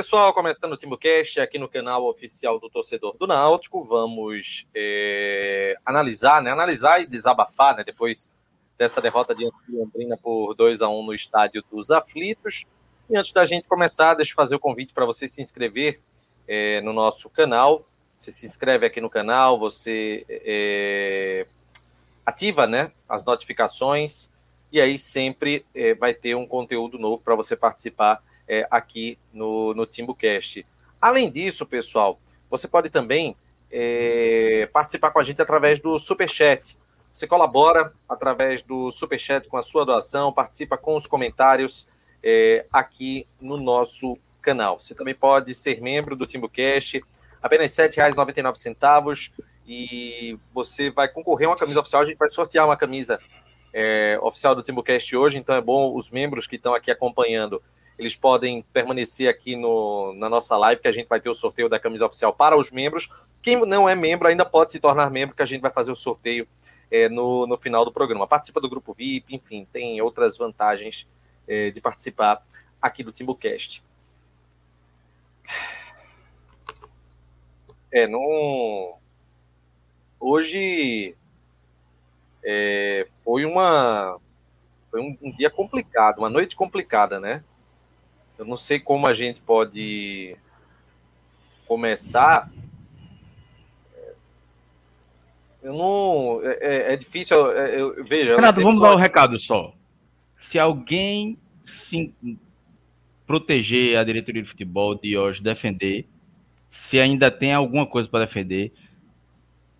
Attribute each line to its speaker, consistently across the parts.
Speaker 1: Pessoal, começando o TimbuCast aqui no canal oficial do Torcedor do Náutico. Vamos é, analisar, né? Analisar e desabafar, né? Depois dessa derrota de Londrina por 2 a 1 no estádio dos Aflitos. E antes da gente começar, deixa eu fazer o convite para você se inscrever é, no nosso canal. Você se inscreve aqui no canal, você é, ativa né, as notificações e aí sempre é, vai ter um conteúdo novo para você participar é, aqui no, no TimbuCast. Além disso, pessoal, você pode também é, participar com a gente através do Superchat. Você colabora através do Superchat com a sua doação, participa com os comentários é, aqui no nosso canal. Você também pode ser membro do TimbuCast, apenas R$ 7,99 e você vai concorrer a uma camisa oficial. A gente vai sortear uma camisa é, oficial do TimbuCast hoje, então é bom os membros que estão aqui acompanhando eles podem permanecer aqui no, na nossa live, que a gente vai ter o sorteio da camisa oficial para os membros. Quem não é membro ainda pode se tornar membro, que a gente vai fazer o sorteio é, no, no final do programa. Participa do grupo VIP, enfim, tem outras vantagens é, de participar aqui do Timbucast. É, não. Hoje é, foi uma foi um, um, dia complicado, uma noite complicada, né? Eu não sei como a gente pode começar. Eu não. É, é, é difícil. Eu, eu, veja.
Speaker 2: Renato, vamos só... dar um recado só. Se alguém se proteger a diretoria de futebol de hoje, defender, se ainda tem alguma coisa para defender,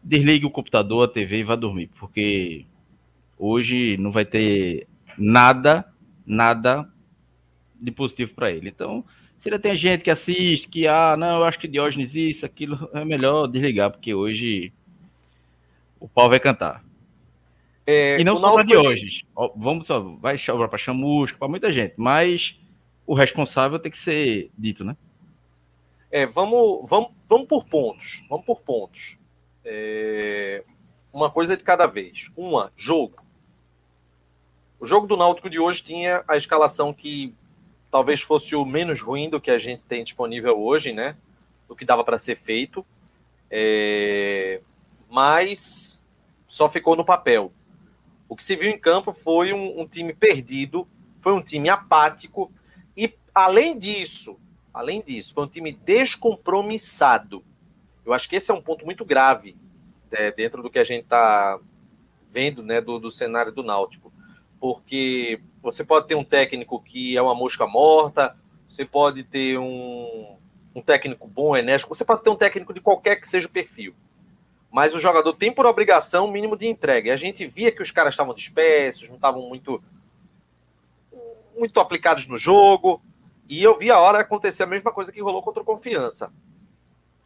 Speaker 2: desligue o computador, a TV e vá dormir, porque hoje não vai ter nada, nada de positivo para ele. Então, se ainda tem gente que assiste, que, ah, não, eu acho que Diógenes isso, aquilo, é melhor desligar, porque hoje o pau vai cantar. É, e não só para Diógenes. Vamos só, vai sobrar para chamusca, para muita gente, mas o responsável tem que ser dito, né?
Speaker 1: É, vamos, vamos, vamos por pontos. Vamos por pontos. É, uma coisa de cada vez. Uma, jogo. O jogo do Náutico de hoje tinha a escalação que talvez fosse o menos ruim do que a gente tem disponível hoje, né? Do que dava para ser feito. É... Mas só ficou no papel. O que se viu em campo foi um, um time perdido, foi um time apático e, além disso, além disso, foi um time descompromissado. Eu acho que esse é um ponto muito grave é, dentro do que a gente está vendo né, do, do cenário do Náutico. Porque você pode ter um técnico que é uma mosca morta, você pode ter um, um técnico bom, enérgico, você pode ter um técnico de qualquer que seja o perfil. Mas o jogador tem por obrigação o mínimo de entrega. E a gente via que os caras estavam dispersos, não estavam muito, muito aplicados no jogo. E eu vi a hora acontecer a mesma coisa que rolou contra o Confiança.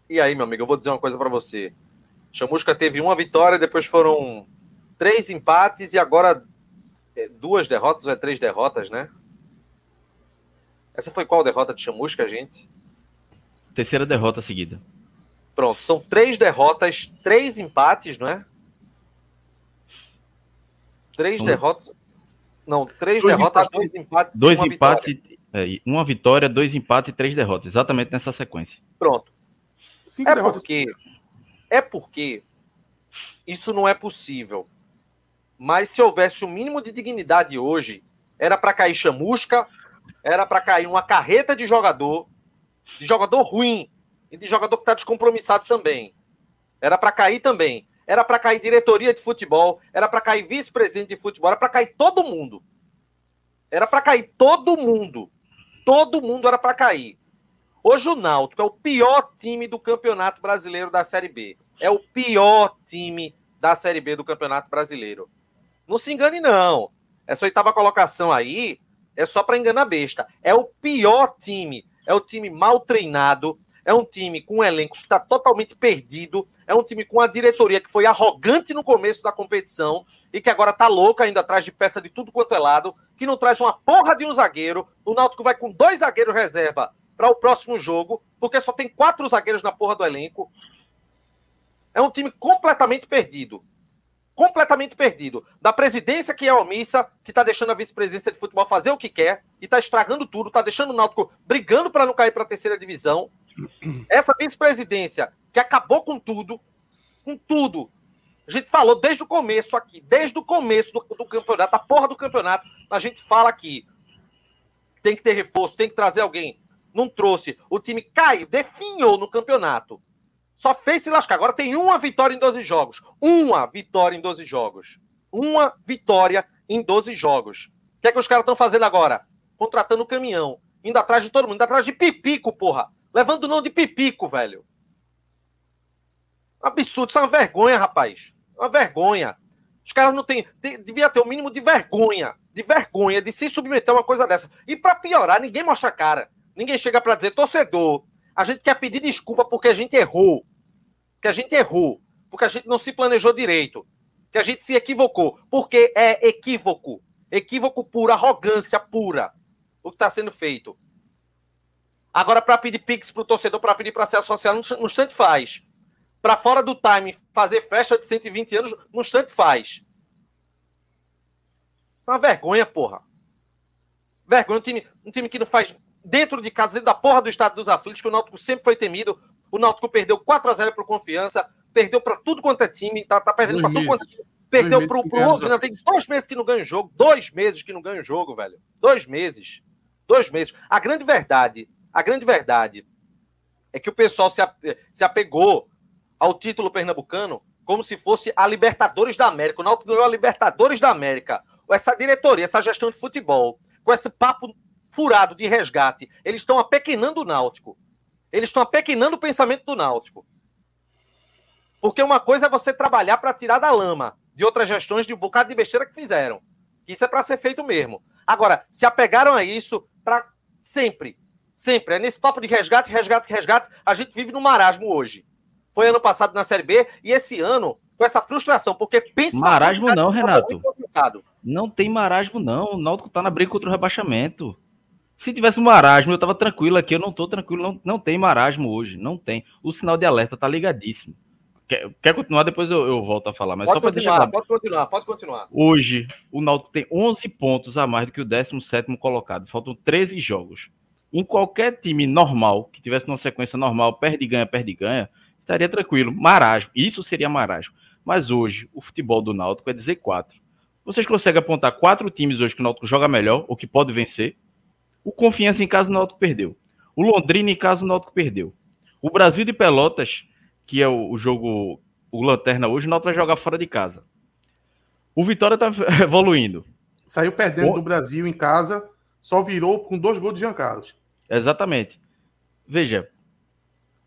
Speaker 1: E aí, meu amigo, eu vou dizer uma coisa para você. Chamusca teve uma vitória, depois foram três empates e agora duas derrotas ou é três derrotas, né? Essa foi qual derrota de Chamusca, gente?
Speaker 2: Terceira derrota seguida.
Speaker 1: Pronto, são três derrotas, três empates, não é? Três
Speaker 2: três
Speaker 1: derrotas. Não, três dois derrotas, empates, dois empates.
Speaker 2: Dois uma empates, vitória. É, uma vitória, dois empates e três derrotas. Exatamente nessa sequência.
Speaker 1: Pronto. Cinco é porque. É porque isso não é possível. Mas se houvesse o um mínimo de dignidade hoje, era para cair chamusca, era para cair uma carreta de jogador, de jogador ruim e de jogador que está descompromissado também. Era para cair também. Era para cair diretoria de futebol, era para cair vice-presidente de futebol, era para cair todo mundo. Era para cair todo mundo. Todo mundo era para cair. Hoje o Náutico é o pior time do Campeonato Brasileiro da Série B. É o pior time da Série B do Campeonato Brasileiro. Não se engane, não. Essa oitava colocação aí é só para enganar besta. É o pior time. É o time mal treinado. É um time com um elenco que está totalmente perdido. É um time com uma diretoria que foi arrogante no começo da competição e que agora tá louca ainda atrás de peça de tudo quanto é lado, que não traz uma porra de um zagueiro. O Náutico vai com dois zagueiros reserva para o próximo jogo, porque só tem quatro zagueiros na porra do elenco. É um time completamente perdido. Completamente perdido. Da presidência que é omissa, que está deixando a vice-presidência de futebol fazer o que quer e está estragando tudo, está deixando o Náutico brigando para não cair para a terceira divisão. Essa vice-presidência que acabou com tudo, com tudo. A gente falou desde o começo aqui, desde o começo do, do campeonato, a porra do campeonato, a gente fala aqui. Tem que ter reforço, tem que trazer alguém. Não trouxe. O time caiu, definhou no campeonato. Só fez se lascar. Agora tem uma vitória em 12 jogos. Uma vitória em 12 jogos. Uma vitória em 12 jogos. O que é que os caras estão fazendo agora? Contratando o caminhão. Indo atrás de todo mundo. Indo atrás de Pipico, porra. Levando o nome de Pipico, velho. Absurdo. Isso é uma vergonha, rapaz. Uma vergonha. Os caras não têm. Devia ter o um mínimo de vergonha. De vergonha de se submeter a uma coisa dessa. E para piorar, ninguém mostra cara. Ninguém chega para dizer, torcedor, a gente quer pedir desculpa porque a gente errou. Que a gente errou. Porque a gente não se planejou direito. Que a gente se equivocou. Porque é equívoco. Equívoco puro, arrogância pura. O que está sendo feito. Agora, para pedir pix para o torcedor, para pedir para ser associado, no instante faz. Para fora do time, fazer festa de 120 anos, no instante faz. Isso é uma vergonha, porra. Vergonha. Um time, um time que não faz dentro de casa, dentro da porra do estado dos aflitos, que o Náutico sempre foi temido. O Náutico perdeu 4 a 0 por confiança, perdeu para tudo quanto é time, tá, tá perdendo para tudo quanto é time. Perdeu para o outro, tem dois meses que não ganha o jogo, dois meses que não ganha o jogo, velho. Dois meses. Dois meses. A grande verdade, a grande verdade é que o pessoal se, se apegou ao título pernambucano como se fosse a Libertadores da América. O Náutico ganhou a Libertadores da América. Essa diretoria, essa gestão de futebol, com esse papo furado de resgate. Eles estão apequenando o Náutico. Eles estão apequenando o pensamento do Náutico. Porque uma coisa é você trabalhar para tirar da lama de outras gestões de um bocado de besteira que fizeram. Isso é para ser feito mesmo. Agora, se apegaram a isso para sempre. Sempre. É nesse papo de resgate, resgate, resgate. A gente vive no marasmo hoje. Foi ano passado na Série B e esse ano com essa frustração, porque
Speaker 2: pensa. Marasmo não, Renato. Não tem marasmo, não. O Náutico tá na briga contra o rebaixamento. Se tivesse marasmo, eu tava tranquilo aqui. Eu não tô tranquilo, não, não tem marasmo hoje. Não tem. O sinal de alerta tá ligadíssimo. Quer, quer continuar? Depois eu, eu, volto a falar. Mas
Speaker 1: pode
Speaker 2: só para
Speaker 1: deixar. Pode continuar, pode continuar.
Speaker 2: Hoje, o Náutico tem 11 pontos a mais do que o 17 colocado. Faltam 13 jogos. Em qualquer time normal, que tivesse uma sequência normal, perde ganha, perde ganha, estaria tranquilo. Marasmo. Isso seria marasmo. Mas hoje, o futebol do Náutico é dizer quatro. Vocês conseguem apontar quatro times hoje que o Náutico joga melhor ou que pode vencer? O Confiança em casa o Náutico perdeu. O Londrina em casa o Náutico perdeu. O Brasil de Pelotas, que é o, jogo, o Lanterna hoje, o Náutico vai jogar fora de casa. O Vitória tá evoluindo.
Speaker 3: Saiu perdendo o... do Brasil em casa, só virou com dois gols de Jean Carlos.
Speaker 2: Exatamente. Veja,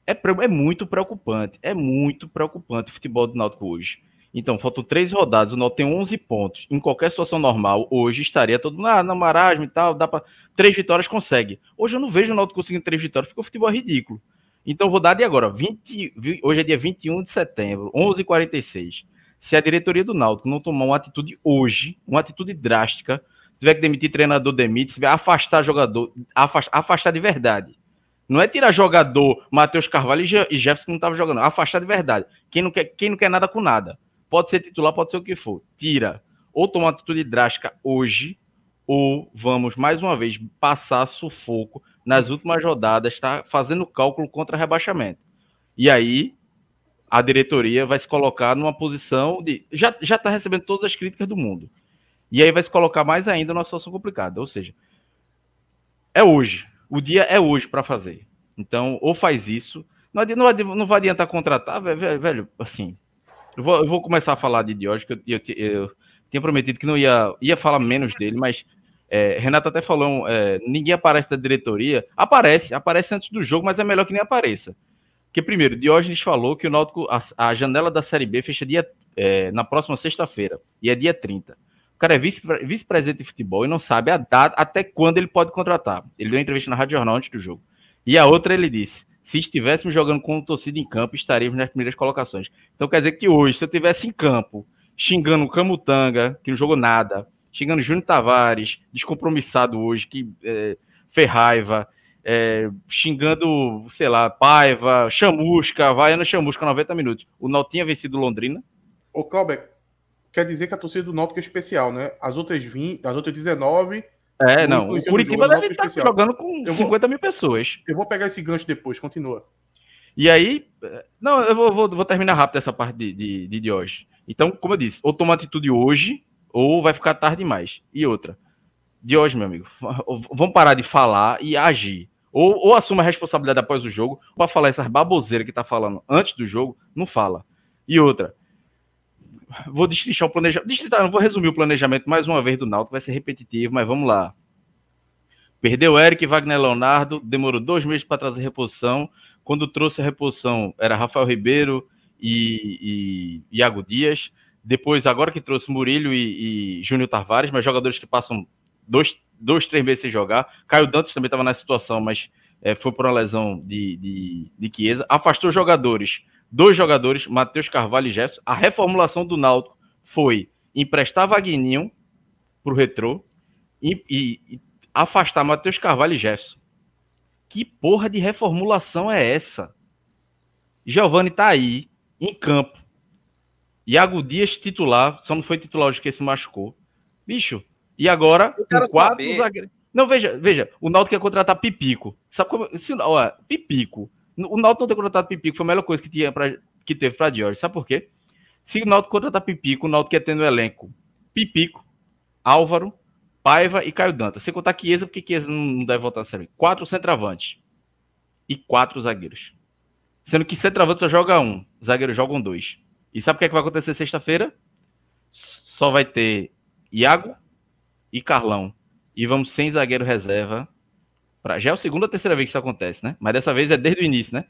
Speaker 2: é, é muito preocupante. É muito preocupante o futebol do Náutico hoje. Então, faltam três rodadas, o Náutico tem 11 pontos. Em qualquer situação normal, hoje estaria todo ah, na maragem e tal, dá para três vitórias consegue. Hoje eu não vejo o Náutico conseguindo três vitórias, porque o futebol é ridículo. Então, vou dar de agora, 20, hoje é dia 21 de setembro, 11h46. Se a diretoria do Náutico não tomar uma atitude hoje, uma atitude drástica, se tiver que demitir treinador, demite, se tiver afastar jogador, afastar, afastar de verdade. Não é tirar jogador, Matheus Carvalho e Jefferson que não estava jogando, afastar de verdade. Quem não, quer, quem não quer nada com nada. Pode ser titular, pode ser o que for. Tira. Ou toma uma atitude drástica hoje, ou vamos mais uma vez passar sufoco nas últimas rodadas, está fazendo cálculo contra rebaixamento. E aí a diretoria vai se colocar numa posição de. Já está recebendo todas as críticas do mundo. E aí vai se colocar mais ainda numa situação complicada. Ou seja, é hoje. O dia é hoje para fazer. Então, ou faz isso. Não, não, não vai adiantar contratar, velho, velho assim, eu vou, eu vou começar a falar de Diógenes, eu, eu, eu, tinha prometido que não ia, ia falar menos dele, mas é, Renato até falou, é, ninguém aparece da diretoria. Aparece, aparece antes do jogo, mas é melhor que nem apareça. Porque, primeiro, Diógenes falou que o Náutico, a, a janela da Série B fecha dia, é, na próxima sexta-feira, e é dia 30. O cara é vice-presidente vice de futebol e não sabe a data, até quando ele pode contratar. Ele deu uma entrevista na Rádio Jornal antes do jogo. E a outra ele disse: se estivéssemos jogando com o torcida em campo, estaríamos nas primeiras colocações. Então quer dizer que hoje, se eu tivesse em campo, xingando o Camutanga, que não jogou nada, xingando Júnior Tavares, descompromissado hoje, que é, fez raiva, é, xingando, sei lá, Paiva, Chamusca, Vaiana Chamusca 90 minutos. O Nau tinha vencido Londrina.
Speaker 3: Ô, Clauber, quer dizer que a torcida do Náutico é especial, né? As outras 20, as outras 19.
Speaker 2: É, não. O Curitiba deve estar tá jogando com eu 50 vou, mil pessoas.
Speaker 3: Eu vou pegar esse gancho depois, continua.
Speaker 2: E aí. Não, eu vou, vou, vou terminar rápido essa parte de, de, de, de hoje. Então, como eu disse, ou toma atitude hoje, ou vai ficar tarde demais. E outra. De hoje, meu amigo, vamos parar de falar e agir. Ou, ou assuma a responsabilidade após o jogo, para falar essas baboseiras que tá falando antes do jogo, não fala. E outra, vou destrinchar o planejamento. Não vou resumir o planejamento mais uma vez do Náutico, vai ser repetitivo, mas vamos lá. Perdeu Eric Wagner Leonardo, demorou dois meses para trazer reposição. Quando trouxe a reposição, era Rafael Ribeiro e, e Iago Dias. Depois, agora que trouxe Murilo e, e Júnior Tavares, mas jogadores que passam dois, dois, três meses sem jogar. Caio Dantas também estava nessa situação, mas é, foi por uma lesão de, de, de Chiesa. Afastou jogadores, dois jogadores, Matheus Carvalho e Gerson. A reformulação do Náutico foi emprestar Vagninho para o Retrô e, e, e afastar Matheus Carvalho e Gerson. Que porra de reformulação é essa? Giovanni tá aí, em campo. Iago Dias titular, só não foi titular hoje que se machucou. Bicho, e agora, com quatro zagueiros. Não, veja, veja, o Náutico quer contratar Pipico. Sabe como. Se, ó, Pipico. O Náutico não ter contratado Pipico foi a melhor coisa que, tinha pra, que teve para Dior. Sabe por quê? Se o Náutico contratar Pipico, o Náutico quer ter no elenco Pipico, Álvaro, Paiva e Caio Dantas. Sem contar Chiesa, porque Chiesa não deve voltar a série. Quatro centravantes e quatro zagueiros. Sendo que centroavante só joga um, zagueiros jogam dois. E sabe o que, é que vai acontecer sexta-feira? Só vai ter Iago, e Carlão. E vamos sem zagueiro reserva. Pra... Já é a segunda ou terceira vez que isso acontece, né? Mas dessa vez é desde o início, né?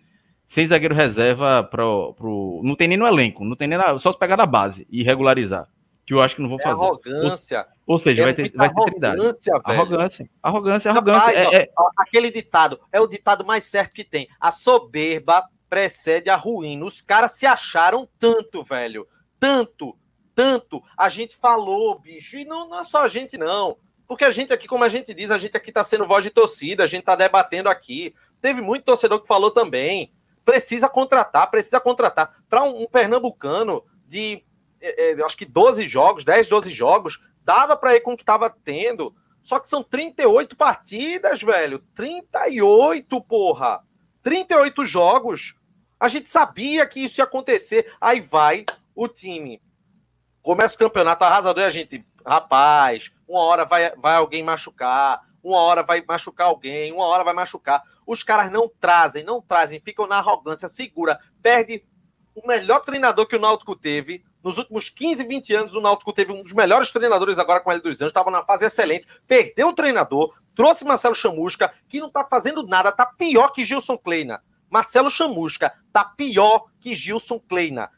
Speaker 2: Sem zagueiro reserva pro, pro... Não tem nem no elenco, não tem nem na... Só se pegar na base e regularizar. Que eu acho que não vou é fazer.
Speaker 1: Arrogância.
Speaker 2: Ou, ou seja, é vai ter, vai ter
Speaker 1: arrogância, velho.
Speaker 2: Arrogância. Arrogância, arrogância. Rapaz,
Speaker 1: é, é... Ó, aquele ditado é o ditado mais certo que tem. A soberba precede a ruína. Os caras se acharam tanto, velho. Tanto tanto a gente falou, bicho, e não, não é só a gente, não. Porque a gente aqui, como a gente diz, a gente aqui tá sendo voz de torcida, a gente tá debatendo aqui. Teve muito torcedor que falou também. Precisa contratar, precisa contratar. Para um, um, pernambucano de, é, é, acho que 12 jogos, 10, 12 jogos, dava para ir com o que tava tendo. Só que são 38 partidas, velho. 38, porra. 38 jogos. A gente sabia que isso ia acontecer. Aí vai o time Começa o campeonato arrasador e a gente, rapaz, uma hora vai, vai alguém machucar, uma hora vai machucar alguém, uma hora vai machucar. Os caras não trazem, não trazem, ficam na arrogância, segura, perde o melhor treinador que o Náutico teve. Nos últimos 15, 20 anos, o Náutico teve um dos melhores treinadores agora com ele dos anos, estava na fase excelente, perdeu o treinador, trouxe Marcelo Chamusca, que não está fazendo nada, tá pior que Gilson Kleina. Marcelo Chamusca tá pior que Gilson Kleina.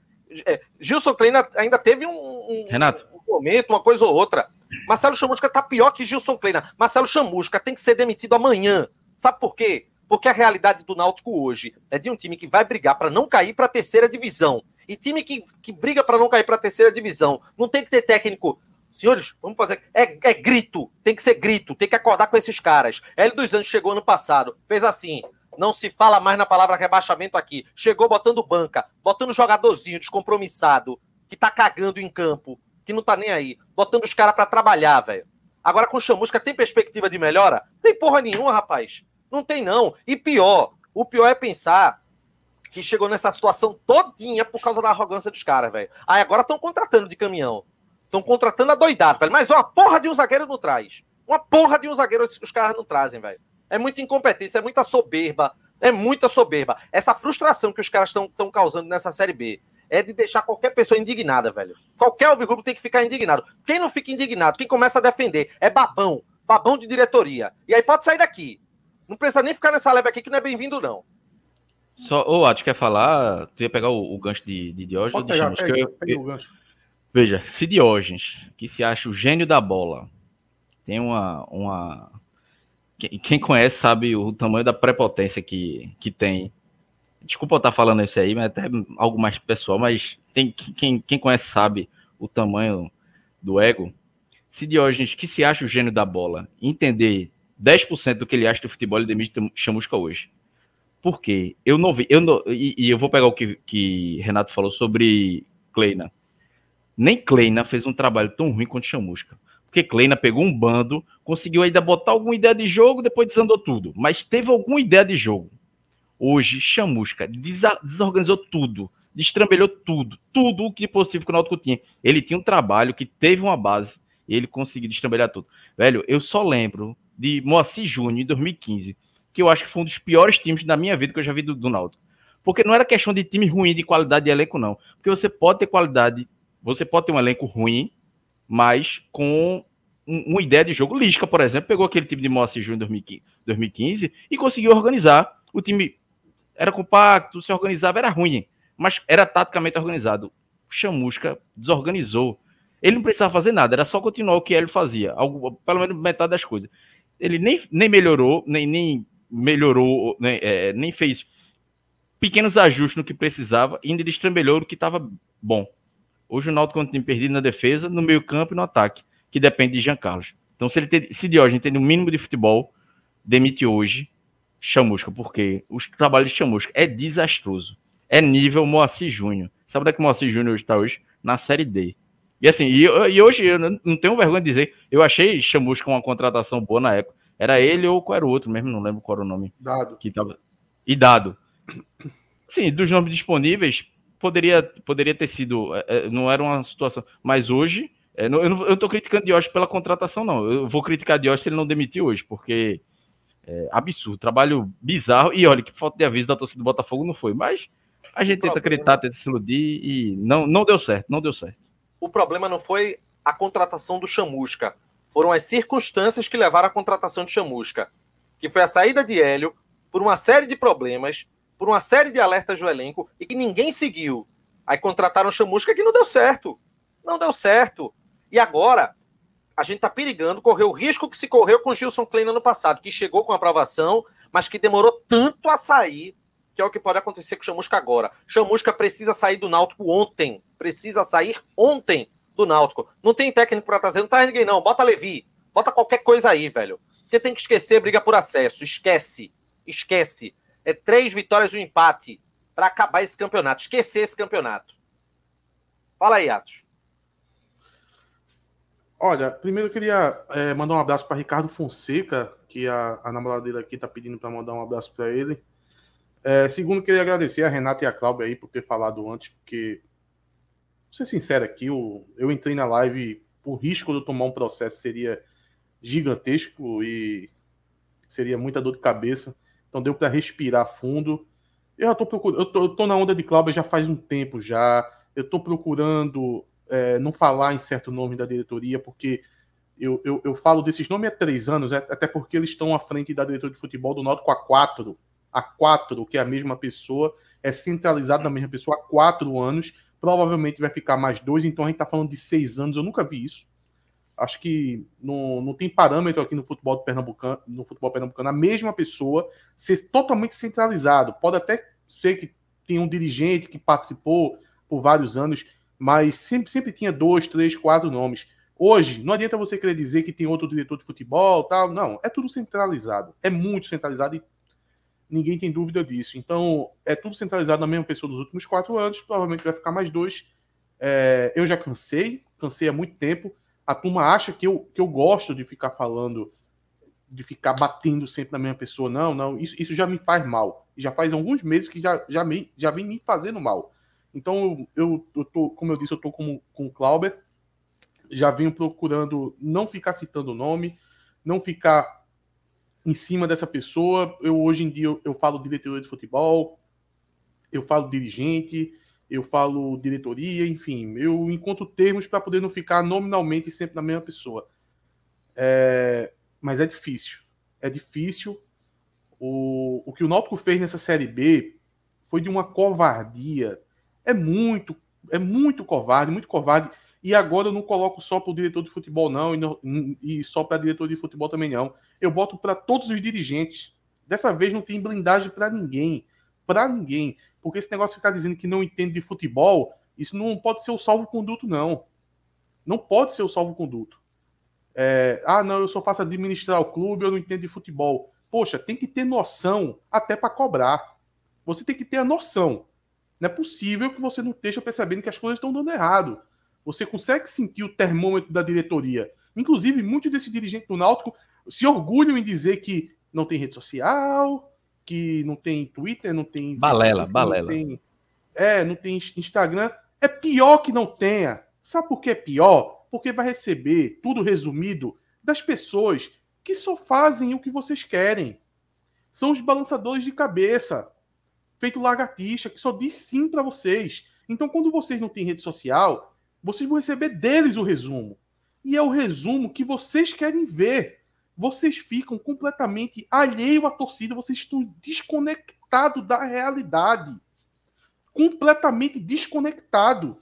Speaker 1: É, Gilson Kleina ainda teve um, um,
Speaker 2: Renato.
Speaker 1: Momento, uma coisa ou outra. Marcelo Chamusca tá pior que Gilson Kleina. Marcelo Chamusca tem que ser demitido amanhã. Sabe por quê? Porque a realidade do Náutico hoje é de um time que vai brigar para não cair para a terceira divisão. E time que, que briga para não cair para a terceira divisão não tem que ter técnico. Senhores, vamos fazer. É, é grito, tem que ser grito, tem que acordar com esses caras. L dos anos chegou ano passado, fez assim: não se fala mais na palavra rebaixamento aqui. Chegou botando banca, botando jogadorzinho descompromissado, que tá cagando em campo, que não tá nem aí, botando os caras para trabalhar, velho. Agora com chamusca tem perspectiva de melhora? Tem porra nenhuma, rapaz. Não tem não. E pior, o pior é pensar que chegou nessa situação todinha por causa da arrogância dos caras, velho. Aí agora estão contratando de caminhão. Estão contratando a doidado, velho. Mas uma porra de um zagueiro não traz. Uma porra de um zagueiro os caras não trazem, velho. É muita incompetência, é muita soberba. É muita soberba. Essa frustração que os caras estão causando nessa Série B é de deixar qualquer pessoa indignada, velho. Qualquer alvirrubro tem que ficar indignado. Quem não fica indignado, quem começa a defender, é babão. Babão de diretoria. E aí pode sair daqui. Não precisa nem ficar nessa leve aqui que não é bem-vindo, não.
Speaker 2: Só, ô, Atos, quer falar? Tu ia pegar o, o gancho de, de Diógenes? Pode pegar, pega, eu, pega o gancho. Veja, se Diógenes, que se acha o gênio da bola, tem uma, uma quem conhece sabe o tamanho da prepotência que, que tem. Desculpa eu estar falando isso aí, mas até algo mais pessoal, mas tem, quem, quem conhece sabe o tamanho do ego. Se Diógenes, que se acha o gênio da bola, entender 10% do que ele acha do futebol, ele demite chamusca hoje. Por quê? Eu não vi. Eu não, e, e eu vou pegar o que, que Renato falou sobre Kleina. nem Kleina fez um trabalho tão ruim quanto Chamusca. Porque Kleina pegou um bando, conseguiu ainda botar alguma ideia de jogo, depois desandou tudo. Mas teve alguma ideia de jogo. Hoje, Chamusca desorganizou tudo, destrambelhou tudo, tudo o que possível que o Náutico tinha. Ele tinha um trabalho que teve uma base, ele conseguiu destrambelhar tudo. Velho, eu só lembro de Moacir Júnior em 2015, que eu acho que foi um dos piores times da minha vida que eu já vi do, do Náutico. Porque não era questão de time ruim de qualidade de elenco, não. Porque você pode ter qualidade, você pode ter um elenco ruim, mas com um, uma ideia de jogo. Lisca, por exemplo, pegou aquele time de Moacir Júnior em 2015 e conseguiu organizar. O time era compacto, se organizava, era ruim, mas era taticamente organizado. O Chamusca desorganizou. Ele não precisava fazer nada, era só continuar o que ele fazia, algo, pelo menos metade das coisas. Ele nem, nem melhorou, nem, nem melhorou, nem, é, nem fez pequenos ajustes no que precisava ainda destrambelhou o que estava bom. Hoje o Náutico tem perdido na defesa, no meio campo e no ataque, que depende de Jean Carlos. Então se ele tem, se Diógenes tem o mínimo de futebol, demite hoje Chamusca, porque o trabalho de Chamusca é desastroso. É nível Moacir Júnior. Sabe onde é que Moacir Júnior está hoje? Na Série D. E assim, e, e, hoje eu não tenho vergonha de dizer, eu achei Chamusca uma contratação boa na época. Era ele ou qual era o outro mesmo, não lembro qual era o nome.
Speaker 3: Dado.
Speaker 2: Que tava... E dado. Sim, dos nomes disponíveis, poderia, poderia ter sido. É, é, não era uma situação. Mas hoje, é, eu não estou criticando Diógenes pela contratação, não. Eu vou criticar Diógenes se ele não demitir hoje, porque é absurdo. Trabalho bizarro. E olha, que falta de aviso da torcida do Botafogo não foi. Mas a gente tenta acreditar, tenta se iludir e não, não deu certo, não deu certo.
Speaker 1: O problema não foi a contratação do Chamusca. Foram as circunstâncias que levaram à contratação de Chamusca. Que foi a saída de Hélio por uma série de problemas por uma série de alertas do elenco e que ninguém seguiu. Aí contrataram Chamusca que não deu certo. Não deu certo. E agora, a gente está perigando correr o risco que se correu com Gilson Klein no passado, que chegou com aprovação, mas que demorou tanto a sair, que é o que pode acontecer com o Chamusca agora. Chamusca precisa sair do Náutico ontem. Precisa sair ontem do Náutico. Não tem técnico para trazer, não traz ninguém não. Bota Levi. Bota qualquer coisa aí, velho. Porque tem que esquecer briga por acesso. Esquece. Esquece é três vitórias e um empate para acabar esse campeonato, esquecer esse campeonato. Fala aí, Atos.
Speaker 3: Olha, primeiro eu queria é, mandar um abraço para Ricardo Fonseca, que a, a namorada dele aqui está pedindo para mandar um abraço para ele. É, segundo, queria agradecer a Renata e a Cláudia aí por ter falado antes, porque, vou ser sincero aqui, eu, eu entrei na live por risco de eu tomar um processo seria gigantesco e seria muita dor de cabeça. Então deu para respirar fundo. Eu já tô procurando, eu tô, eu tô na onda de Cláudia já faz um tempo já. Eu estou procurando é, não falar em certo nome da diretoria, porque eu, eu, eu, falo desses nomes há três anos, é, até porque eles estão à frente da diretoria de futebol do Náutico há quatro. Há quatro, que é a mesma pessoa, é centralizado na mesma pessoa há quatro anos. Provavelmente vai ficar mais dois, então a gente está falando de seis anos. Eu nunca vi isso acho que não, não tem parâmetro aqui no futebol pernambucano, no futebol pernambucano, a mesma pessoa ser totalmente centralizado. Pode até ser que tenha um dirigente que participou por vários anos, mas sempre, sempre tinha dois, três, quatro nomes. Hoje, não adianta você querer dizer que tem outro diretor de futebol, tal. Não, é tudo centralizado. É muito centralizado e ninguém tem dúvida disso. Então, é tudo centralizado na mesma pessoa nos últimos quatro anos. Provavelmente vai ficar mais dois. É, eu já cansei, cansei há muito tempo a turma acha que eu, que eu gosto de ficar falando, de ficar batendo sempre na mesma pessoa. Não, não, isso, isso já me faz mal. Já faz alguns meses que já, já, me, já vem me fazendo mal. Então, eu, eu tô, como eu disse, eu tô com, com o Clauber, já venho procurando não ficar citando o nome, não ficar em cima dessa pessoa. Eu hoje em dia eu, eu falo diretor de futebol, eu falo dirigente, eu falo diretoria, enfim, eu encontro termos para poder não ficar nominalmente sempre na mesma pessoa. É, mas é difícil. É difícil. O, o que o Náutico fez nessa Série B foi de uma covardia. É muito, é muito covarde, muito covarde. E agora eu não coloco só para o diretor de futebol, não, e, não, e só para diretor de futebol também, não. Eu boto para todos os dirigentes. Dessa vez não tem blindagem para ninguém. Para ninguém. Porque esse negócio de ficar dizendo que não entende de futebol, isso não pode ser o salvo-conduto, não. Não pode ser o salvo-conduto. É, ah, não, eu só faço administrar o clube, eu não entendo de futebol. Poxa, tem que ter noção até para cobrar. Você tem que ter a noção. Não é possível que você não esteja percebendo que as coisas estão dando errado. Você consegue sentir o termômetro da diretoria. Inclusive, muitos desses dirigentes do Náutico se orgulham em dizer que não tem rede social, que não tem Twitter, não tem.
Speaker 2: Balela, Facebook, balela.
Speaker 3: Não tem, é, não tem Instagram. É pior que não tenha. Sabe por que é pior? Porque vai receber tudo resumido das pessoas que só fazem o que vocês querem. São os balançadores de cabeça, feito lagartixa, que só diz sim para vocês. Então, quando vocês não têm rede social, vocês vão receber deles o resumo. E é o resumo que vocês querem ver. Vocês ficam completamente alheio à torcida, vocês estão desconectados da realidade. Completamente desconectado.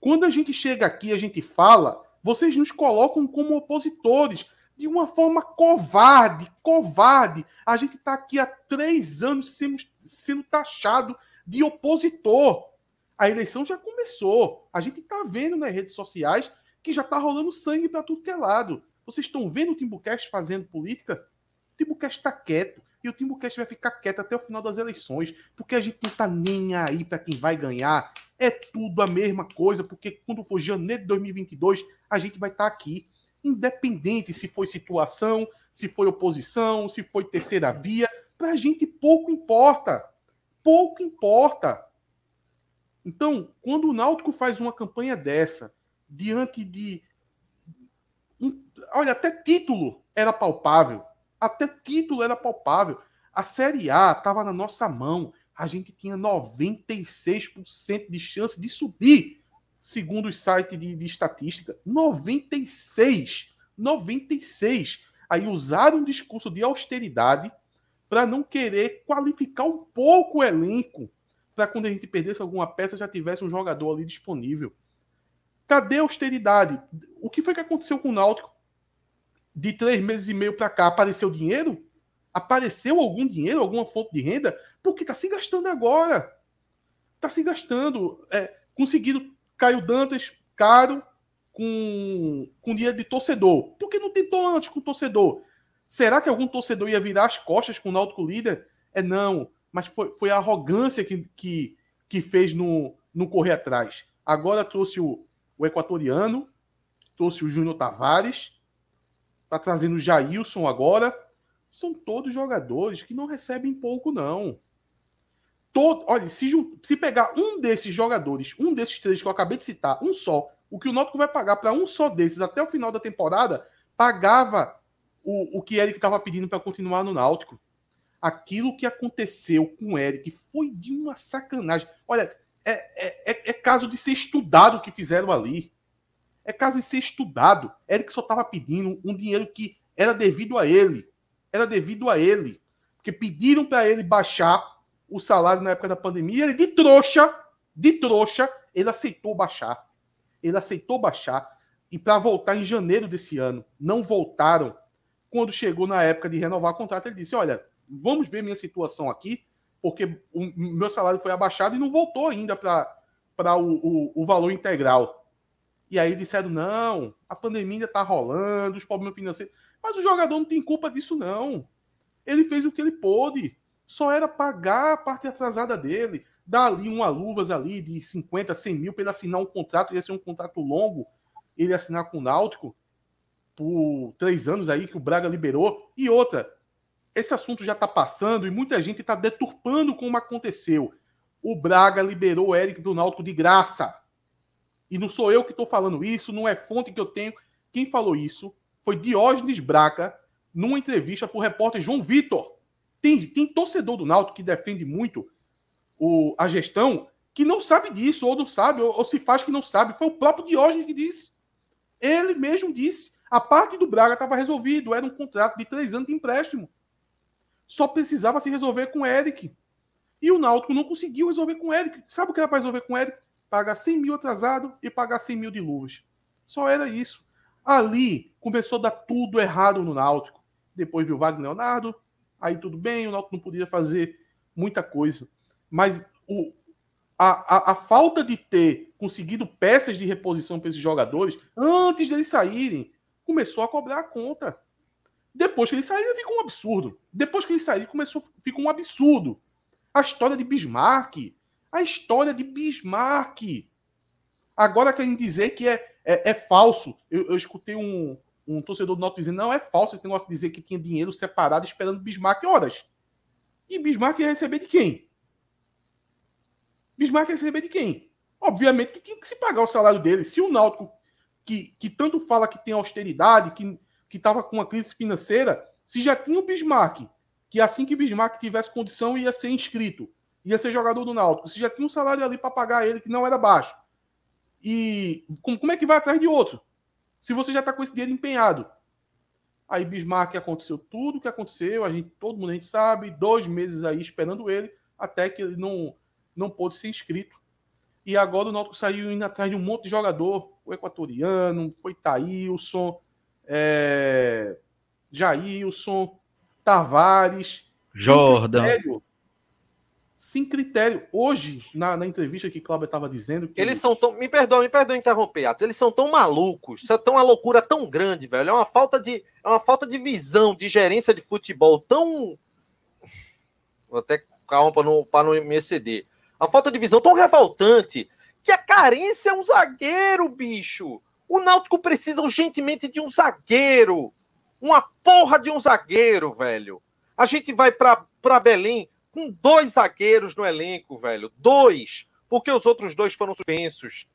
Speaker 3: Quando a gente chega aqui, a gente fala, vocês nos colocam como opositores de uma forma covarde, covarde. A gente está aqui há três anos sendo, sendo taxado de opositor. A eleição já começou. A gente está vendo nas redes sociais que já está rolando sangue para tudo que é lado. Vocês estão vendo o Timbucast fazendo política? O Timbucast está quieto. E o Timbucast vai ficar quieto até o final das eleições. Porque a gente não está nem aí para quem vai ganhar. É tudo a mesma coisa. Porque quando for janeiro de 2022, a gente vai estar tá aqui. Independente se foi situação, se foi oposição, se foi terceira via. Para a gente pouco importa. Pouco importa. Então, quando o Náutico faz uma campanha dessa, diante de. Olha, até título era palpável. Até título era palpável. A Série A estava na nossa mão. A gente tinha 96% de chance de subir, segundo os sites de, de estatística. 96! 96! Aí usaram um discurso de austeridade para não querer qualificar um pouco o elenco, para quando a gente perdesse alguma peça já tivesse um jogador ali disponível. Cadê a austeridade? O que foi que aconteceu com o Náutico? De três meses e meio para cá, apareceu dinheiro? Apareceu algum dinheiro, alguma fonte de renda? Porque está se gastando agora. Está se gastando. É, conseguiram Caio Dantas caro com, com dinheiro de torcedor. Por que não tentou antes com o torcedor? Será que algum torcedor ia virar as costas com o Náutico líder? É não. Mas foi, foi a arrogância que, que, que fez no, no correr atrás. Agora trouxe o, o equatoriano, trouxe o Júnior Tavares, está trazendo o Jailson agora. São todos jogadores que não recebem pouco, não. Todo, olha, se, se pegar um desses jogadores, um desses três que eu acabei de citar, um só, o que o Náutico vai pagar para um só desses até o final da temporada, pagava o, o que Eric estava pedindo para continuar no Náutico. Aquilo que aconteceu com o Eric foi de uma sacanagem. Olha, é, é, é, é, caso de ser estudado o que fizeram ali. É caso de ser estudado. Eric só estava pedindo um dinheiro que era devido a ele. Era devido a ele. Porque pediram para ele baixar o salário na época da pandemia. Ele, de trouxa, de trouxa, ele aceitou baixar. Ele aceitou baixar. E para voltar em janeiro desse ano, não voltaram. Quando chegou na época de renovar o contrato, ele disse: Olha, vamos ver minha situação aqui porque o meu salário foi abaixado e não voltou ainda para o, o, o, valor integral. E aí disseram: não, a pandemia ainda está rolando, os problemas financeiros. Mas o jogador não tem culpa disso, não. Ele fez o que ele pôde. Só era pagar a parte atrasada dele, dar ali uma luvas ali de 50, 100 mil para ele assinar um contrato, ia ser um contrato longo, ele assinar com o Náutico por três anos aí que o Braga liberou. E outra, esse assunto já está passando e muita gente está deturpando como aconteceu. O Braga liberou o Eric do Náutico de graça. E não sou eu que estou falando isso, não é fonte que eu tenho. Quem falou isso foi Diógenes Braca, numa entrevista para o repórter João Vitor. Tem, tem torcedor do Náutico que defende muito o, a gestão que não sabe disso, ou não sabe, ou, ou se faz que não sabe. Foi o próprio Diógenes que disse. Ele mesmo disse. A parte do Braga estava resolvido, era um contrato de três anos de empréstimo só precisava se resolver com o Eric. E o Náutico não conseguiu resolver com o Eric. Sabe o que era para resolver com o Eric? Pagar 100 mil atrasado e pagar 100 mil de luvas. Só era isso. Ali começou a dar tudo errado no Náutico. Depois viu o Wagner Leonardo, aí tudo bem, o Náutico não podia fazer muita coisa. Mas o, a, a, a, falta de ter conseguido peças de reposição para esses jogadores, antes deles saírem, começou a cobrar a conta. Depois que ele saiu, ficou um absurdo. Depois que ele saiu, começou, ficou um absurdo. A história de Bismarck. A história de Bismarck. Agora querem dizer que é, é, é falso. Eu, eu, escutei um, um torcedor do Norte dizendo: não, é falso esse negócio de dizer que tinha dinheiro separado esperando Bismarck horas. E Bismarck ia receber de quem? Bismarck ia receber de quem? Obviamente que tinha que se pagar o salário dele. Se o Náutico, que, que tanto fala que tem austeridade, que estava com uma crise financeira, se já tinha o Bismarck, que assim que Bismarck tivesse condição ia ser inscrito, ia ser jogador do Náutico, se já tinha um salário ali para pagar ele que não era baixo. E como, como é que vai atrás de outro? Se você já está com esse dinheiro empenhado. Aí Bismarck aconteceu tudo o que aconteceu, a gente, todo mundo a gente sabe, dois meses aí esperando ele, até que ele não, não pôde ser inscrito. E agora o Náutico saiu indo atrás de um monte de jogador, o equatoriano, foi Thailson, é, Jailson, Tavares.
Speaker 2: Jordan
Speaker 3: sem critério. Hoje, na, na entrevista que Cláudio estava dizendo. Que...
Speaker 1: Eles são tão. Me perdoa, me perdoa interromper, Atos. Eles são tão malucos, são tão uma loucura tão grande, velho. É uma falta de, é uma falta de visão, de gerência de futebol tão. Vou até calma para não, não me exceder. A falta de visão tão revoltante que a carência é um zagueiro, bicho. O Náutico precisa urgentemente de um zagueiro. Uma porra de um zagueiro, velho. A gente vai para Belém com dois zagueiros no elenco, velho. Dois. Porque os outros dois foram suspensos.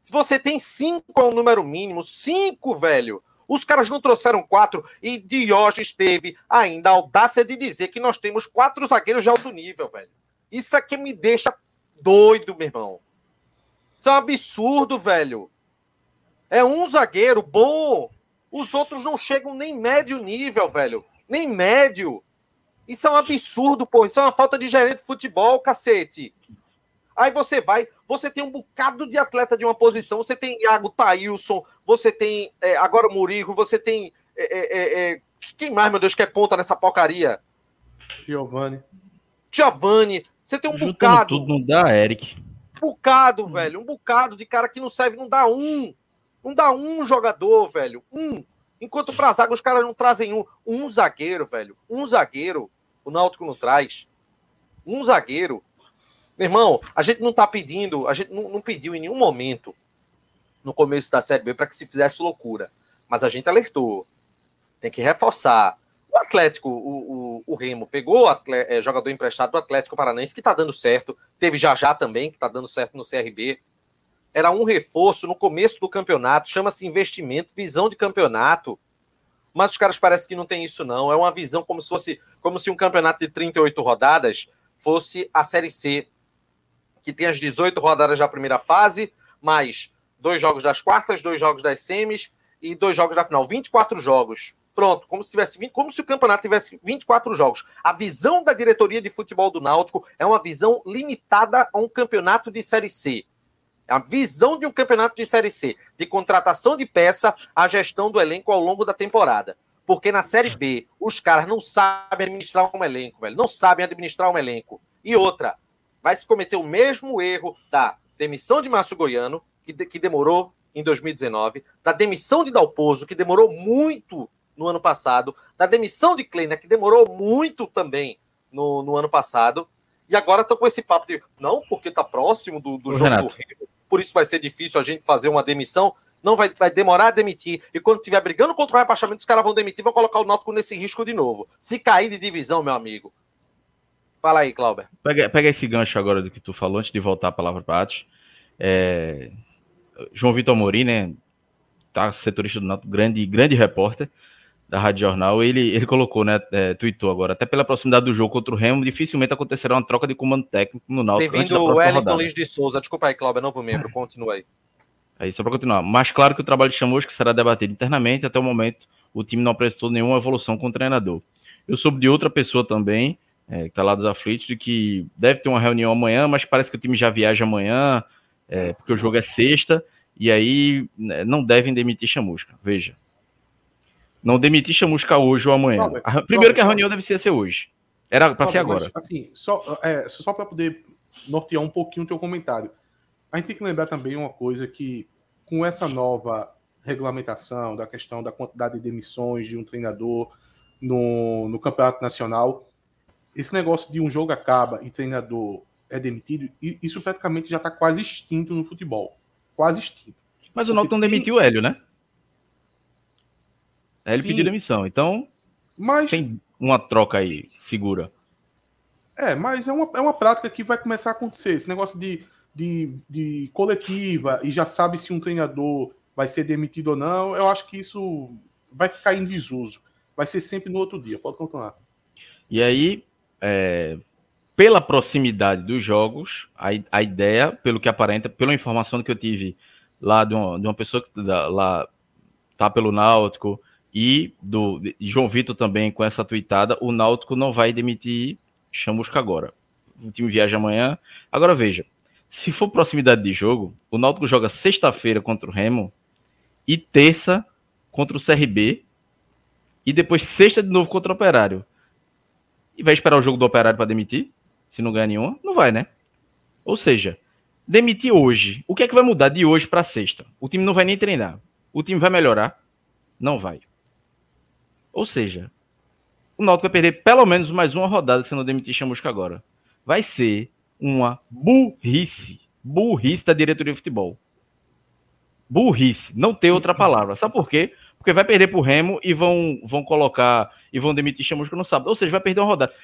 Speaker 1: Se você tem cinco é um número mínimo, cinco, velho. Os caras não trouxeram quatro e Diógenes teve ainda a audácia de dizer que nós temos quatro zagueiros de alto nível, velho. Isso aqui me deixa doido, meu irmão. Isso é um absurdo, velho. É um zagueiro bom. Os outros não chegam nem médio nível, velho. Nem médio. Isso é um absurdo, pô. Isso é uma falta de gerente de futebol, cacete. Aí você vai, você tem um bocado de atleta de uma posição. Você tem Iago Thailson, você tem é, agora o Murilo, você tem. É, é, é, é, quem mais, meu Deus, que é ponta nessa porcaria?
Speaker 3: Giovanni.
Speaker 1: Giovanni. Você tem um Juntando bocado.
Speaker 2: Tudo não dá, Eric.
Speaker 1: Um bocado, velho. Um bocado de cara que não serve, não dá um. Não dá um jogador, velho. Um. Enquanto para zaga os caras não trazem um. Um zagueiro, velho. Um zagueiro o Náutico não traz. Um zagueiro. Meu irmão, a gente não tá pedindo, a gente não, não pediu em nenhum momento no começo da Série B para que se fizesse loucura. Mas a gente alertou. Tem que reforçar. O Atlético, o, o, o Remo, pegou atleta, é, jogador emprestado do Atlético Paranaense, que tá dando certo. Teve já já também, que tá dando certo no CRB. Era um reforço no começo do campeonato, chama-se investimento, visão de campeonato. Mas os caras parecem que não tem isso, não. É uma visão como se fosse como se um campeonato de 38 rodadas fosse a Série C, que tem as 18 rodadas da primeira fase, mais dois jogos das quartas, dois jogos das semis e dois jogos da final. 24 jogos. Pronto, como se tivesse como se o campeonato tivesse 24 jogos. A visão da diretoria de futebol do Náutico é uma visão limitada a um campeonato de Série C. A visão de um campeonato de Série C, de contratação de peça, a gestão do elenco ao longo da temporada. Porque na Série B, os caras não sabem administrar um elenco, velho. Não sabem administrar um elenco. E outra, vai se cometer o mesmo erro da demissão de Márcio Goiano, que, de, que demorou em 2019, da demissão de Dalpozo, que demorou muito no ano passado, da demissão de Kleiner, que demorou muito também no, no ano passado, e agora estão com esse papo de não, porque está próximo do, do jogo Renato. do Rio, por isso vai ser difícil a gente fazer uma demissão. Não vai, vai demorar a demitir. E quando estiver brigando contra o rebaixamento, os caras vão demitir, vão colocar o Náutico nesse risco de novo. Se cair de divisão, meu amigo. Fala aí, Clauber.
Speaker 2: Pega, pega esse gancho agora do que tu falou, antes de voltar a palavra para Atos. É... João Vitor Amorim, né? Tá setorista do Náutico, grande, grande repórter da Rádio Jornal, ele, ele colocou, né, é, tweetou agora, até pela proximidade do jogo contra o Remo, dificilmente acontecerá uma troca de comando técnico no Náutico.
Speaker 1: Bem-vindo o Wellington Lins de Souza, desculpa aí, Cláudio, novo membro, continua aí.
Speaker 2: Aí, só para continuar, mas claro que o trabalho de Chamusca será debatido internamente, até o momento o time não apresentou nenhuma evolução com o treinador. Eu soube de outra pessoa também, é, que está lá dos aflitos, de que deve ter uma reunião amanhã, mas parece que o time já viaja amanhã, é, porque o jogo é sexta, e aí né, não devem demitir Chamusca, veja. Não demitir Chamusca hoje ou amanhã. Não, Primeiro não, que a reunião deve ser hoje. Era para ser agora.
Speaker 3: Mas, assim, só, é, só para poder nortear um pouquinho o teu comentário. A gente tem que lembrar também uma coisa que com essa nova regulamentação da questão da quantidade de demissões de um treinador no, no campeonato nacional, esse negócio de um jogo acaba e treinador é demitido, isso praticamente já está quase extinto no futebol. quase extinto.
Speaker 2: Mas o Náutico não demitiu o Hélio, né? Hélio pediu demissão, então
Speaker 3: mas...
Speaker 2: tem uma troca aí segura.
Speaker 3: É, mas é uma, é uma prática que vai começar a acontecer. Esse negócio de, de, de coletiva e já sabe se um treinador vai ser demitido ou não, eu acho que isso vai ficar em desuso. Vai ser sempre no outro dia. Pode continuar.
Speaker 2: E aí, é, pela proximidade dos jogos, a, a ideia, pelo que aparenta, pela informação que eu tive lá de uma, de uma pessoa que da, lá tá pelo Náutico e do João Vitor também com essa tweetada, o Náutico não vai demitir Chamusca agora. O time viaja amanhã. Agora veja, se for proximidade de jogo, o Náutico joga sexta-feira contra o Remo e terça contra o CRB e depois sexta de novo contra o Operário. E vai esperar o jogo do Operário para demitir? Se não ganhar nenhuma? Não vai, né? Ou seja, demitir hoje. O que é que vai mudar de hoje para sexta? O time não vai nem treinar. O time vai melhorar? Não vai. Ou seja, o Náutico vai perder pelo menos mais uma rodada se não demitir Chamusca agora. Vai ser uma burrice. Burrice da diretoria de futebol. Burrice. Não tem outra palavra. Sabe por quê? Porque vai perder pro Remo e vão, vão colocar e vão demitir Chamusca no sábado. Ou seja, vai perder uma rodada.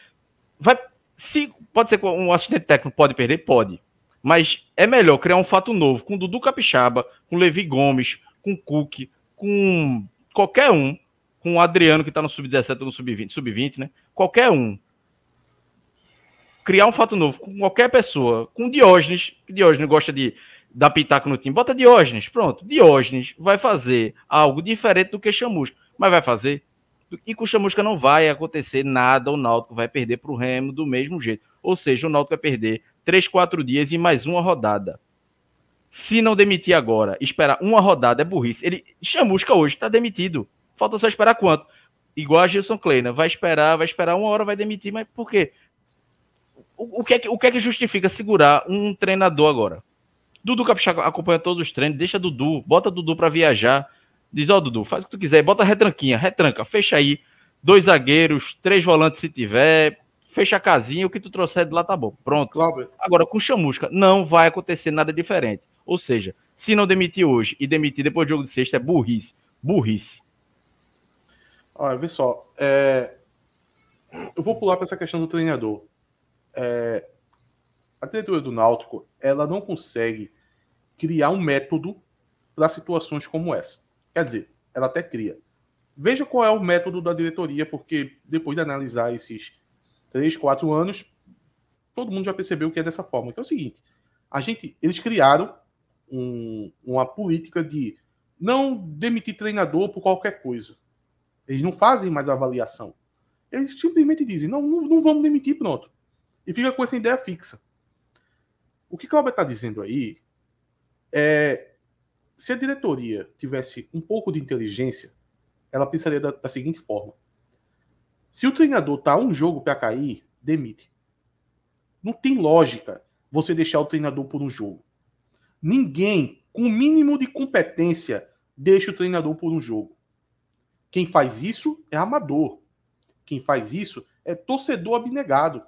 Speaker 2: Vai, se, pode ser um assistente técnico pode perder? Pode. Mas é melhor criar um fato novo com Dudu Capixaba, com Levi Gomes, com Cook, com qualquer um, com o Adriano que está no sub-17 ou no sub-20, sub-20, né? Qualquer um. Criar um fato novo com qualquer pessoa, com Diógenes, que Diógenes gosta de dar pitaco no time, bota Diógenes, pronto. Diógenes vai fazer algo diferente do que Chamusca, mas vai fazer. E com Chamusca não vai acontecer nada, o Náutico vai perder para o Remo do mesmo jeito. Ou seja, o Náutico vai perder 3, 4 dias e mais uma rodada. Se não demitir agora, esperar uma rodada é burrice. Ele Chamusca hoje está demitido. Falta só esperar quanto? Igual a Gilson Kleina. Vai esperar, vai esperar uma hora, vai demitir, mas por quê? O, o, que, é que, o que é que justifica segurar um treinador agora? Dudu Capixaba acompanha todos os treinos, deixa Dudu, bota Dudu para viajar. Diz, ó, oh, Dudu, faz o que tu quiser, bota retranquinha, retranca, fecha aí. Dois zagueiros, três volantes se tiver, fecha a casinha, o que tu trouxer de lá tá bom. Pronto. Cláudio. Agora, com chamusca, não vai acontecer nada diferente. Ou seja, se não demitir hoje e demitir depois do jogo de sexta, é burrice. Burrice.
Speaker 3: Olha, vê só. É... Eu vou pular para essa questão do treinador. É... A diretoria do Náutico, ela não consegue criar um método para situações como essa. Quer dizer, ela até cria. Veja qual é o método da diretoria, porque depois de analisar esses três, quatro anos, todo mundo já percebeu que é dessa forma. Que é o seguinte: a gente, eles criaram um, uma política de não demitir treinador por qualquer coisa. Eles não fazem mais avaliação. Eles simplesmente dizem: não, não, não vamos demitir, pronto. E fica com essa ideia fixa. O que Cláudio está dizendo aí é. Se a diretoria tivesse um pouco de inteligência, ela pensaria da, da seguinte forma: se o treinador tá um jogo para cair, demite. Não tem lógica você deixar o treinador por um jogo. Ninguém com o mínimo de competência deixa o treinador por um jogo. Quem faz isso é amador. Quem faz isso é torcedor abnegado.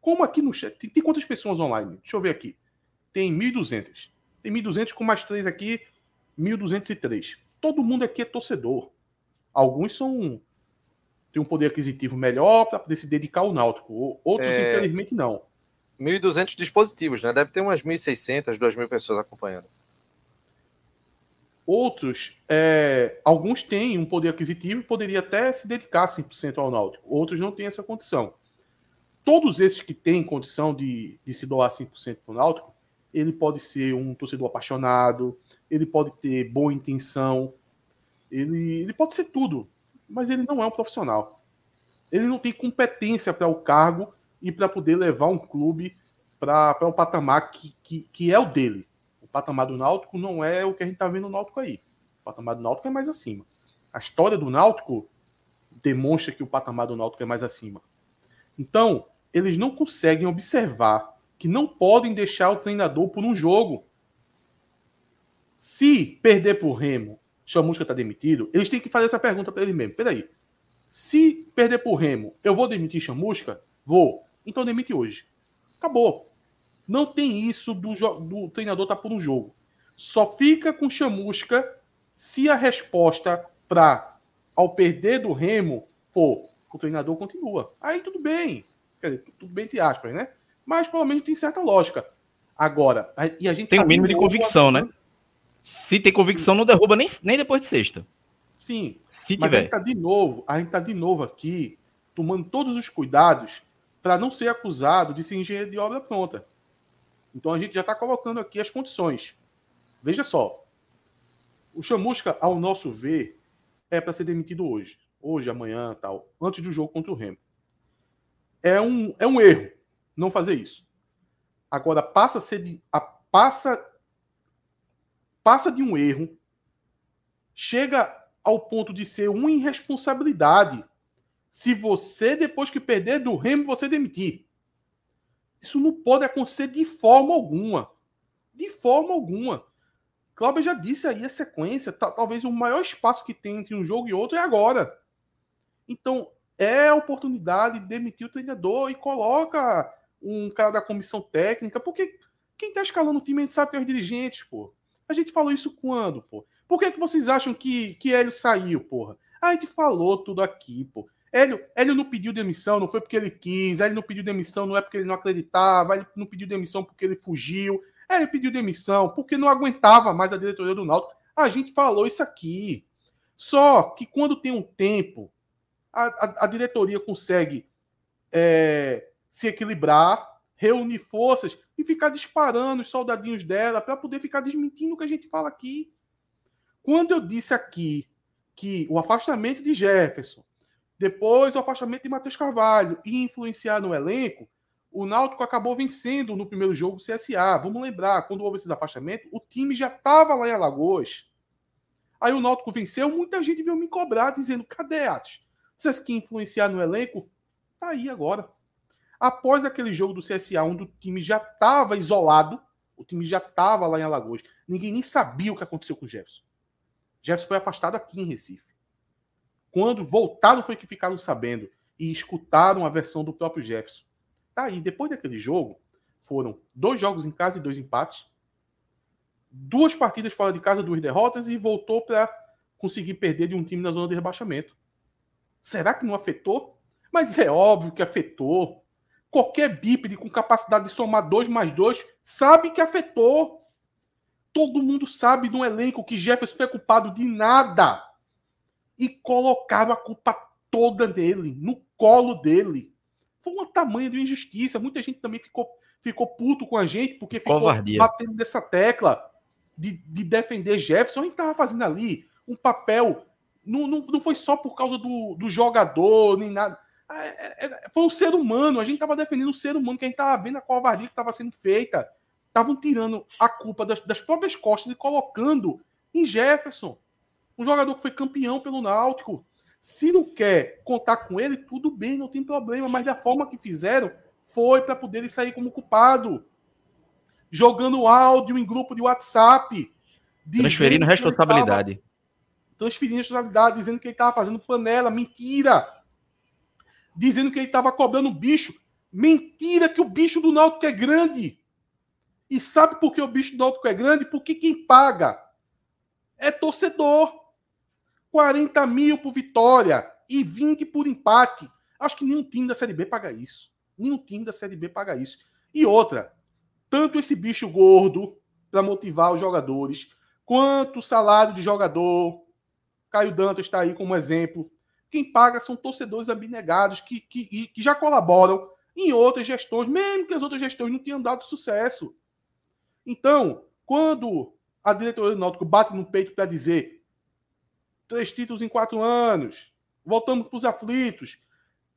Speaker 3: Como aqui no chat. Tem, tem quantas pessoas online? Deixa eu ver aqui. Tem 1.200. Tem 1.200 com mais três aqui, 1.203. Todo mundo aqui é torcedor. Alguns são tem um poder aquisitivo melhor para poder se dedicar ao náutico. Outros, é... infelizmente, não.
Speaker 1: 1.200 dispositivos, né? Deve ter umas 1.600, 2.000 pessoas acompanhando.
Speaker 3: Outros, é, alguns têm um poder aquisitivo e poderia até se dedicar 100% ao Náutico. Outros não têm essa condição. Todos esses que têm condição de, de se doar 100% para o Náutico, ele pode ser um torcedor apaixonado, ele pode ter boa intenção, ele, ele pode ser tudo, mas ele não é um profissional. Ele não tem competência para o cargo e para poder levar um clube para o patamar que, que, que é o dele patamar do Náutico não é o que a gente está vendo no Náutico aí. O patamar do Náutico é mais acima. A história do Náutico demonstra que o patamar do Náutico é mais acima. Então, eles não conseguem observar que não podem deixar o treinador por um jogo. Se perder por Remo, Chamusca está demitido, eles têm que fazer essa pergunta para ele mesmo. Peraí. Se perder por Remo, eu vou demitir Chamusca? Vou. Então demite hoje. Acabou. Não tem isso do, do treinador estar tá por um jogo. Só fica com chamusca se a resposta para ao perder do Remo for o treinador continua. Aí tudo bem. Quer dizer, tudo bem entre aspas, né? Mas pelo menos tem certa lógica. Agora, a, e a gente
Speaker 2: tem tá um mínimo de convicção, né? Se tem convicção, não derruba nem, nem depois de sexta.
Speaker 3: Sim. Se mas tiver. a gente tá de novo, a gente tá de novo aqui tomando todos os cuidados para não ser acusado de ser engenheiro de obra pronta. Então a gente já está colocando aqui as condições. Veja só. O Chamusca, ao nosso ver, é para ser demitido hoje. Hoje, amanhã, tal. Antes do jogo contra o Remo. É um, é um erro não fazer isso. Agora, passa a ser de, a, passa, passa de um erro, chega ao ponto de ser uma irresponsabilidade se você, depois que perder do Remo, você demitir. Isso não pode acontecer de forma alguma. De forma alguma. Cláudio já disse aí a sequência. Talvez o maior espaço que tem entre um jogo e outro é agora. Então, é a oportunidade de demitir o treinador e coloca um cara da comissão técnica, porque quem tá escalando o time a gente sabe que é os dirigentes, pô. A gente falou isso quando, pô? Por que, que vocês acham que, que Hélio saiu, porra? A gente falou tudo aqui, pô. Hélio não pediu demissão, não foi porque ele quis. Hélio não pediu demissão, não é porque ele não acreditava. Ele não pediu demissão porque ele fugiu. Hélio pediu demissão porque não aguentava mais a diretoria do Náutico. A gente falou isso aqui. Só que quando tem um tempo, a, a, a diretoria consegue é, se equilibrar, reunir forças e ficar disparando os soldadinhos dela para poder ficar desmentindo o que a gente fala aqui. Quando eu disse aqui que o afastamento de Jefferson, depois o afastamento de Matheus Carvalho ia influenciar no elenco, o Náutico acabou vencendo no primeiro jogo o CSA. Vamos lembrar, quando houve esses afastamentos, o time já estava lá em Alagoas. Aí o Náutico venceu, muita gente veio me cobrar dizendo: cadê Atos? Vocês que influenciar no elenco? Tá aí agora. Após aquele jogo do CSA, onde o time já estava isolado, o time já estava lá em Alagoas, ninguém nem sabia o que aconteceu com o Jefferson. Jefferson foi afastado aqui em Recife. Quando voltaram foi que ficaram sabendo e escutaram a versão do próprio Jefferson. Tá aí, depois daquele jogo, foram dois jogos em casa e dois empates, duas partidas fora de casa, duas derrotas e voltou para conseguir perder de um time na zona de rebaixamento. Será que não afetou? Mas é óbvio que afetou qualquer bípede com capacidade de somar 2 mais 2 sabe que afetou. Todo mundo sabe no elenco que Jefferson foi culpado de nada. E colocaram a culpa toda nele, no colo dele. Foi uma tamanha de injustiça. Muita gente também ficou, ficou puto com a gente porque ficou
Speaker 2: Covardia.
Speaker 3: batendo nessa tecla de, de defender Jefferson. A gente estava fazendo ali um papel. Não, não, não foi só por causa do, do jogador, nem nada é, é, é, foi o ser humano, a gente estava defendendo o ser humano, que a gente estava vendo a covardia que estava sendo feita. Estavam tirando a culpa das, das, próprias costas e colocando em Jefferson, um jogador que foi campeão pelo Náutico. Se não quer contar com ele, tudo bem, não tem problema, mas da forma que fizeram, foi para poder sair como culpado. Jogando áudio em grupo de WhatsApp.
Speaker 2: Transferindo responsabilidade.
Speaker 3: Tava, transferindo responsabilidade, dizendo que ele estava fazendo panela. Mentira! dizendo que ele estava cobrando bicho. Mentira que o bicho do Náutico é grande. E sabe por que o bicho do Náutico é grande? Porque quem paga é torcedor. 40 mil por vitória e 20 por empate. Acho que nenhum time da Série B paga isso. Nenhum time da Série B paga isso. E outra, tanto esse bicho gordo para motivar os jogadores, quanto o salário de jogador. Caio Dantas está aí como exemplo. Quem paga são torcedores abnegados que, que, que já colaboram em outras gestões, mesmo que as outras gestões não tenham dado sucesso. Então, quando a diretoria do Náutico bate no peito para dizer três títulos em quatro anos, voltamos para os aflitos,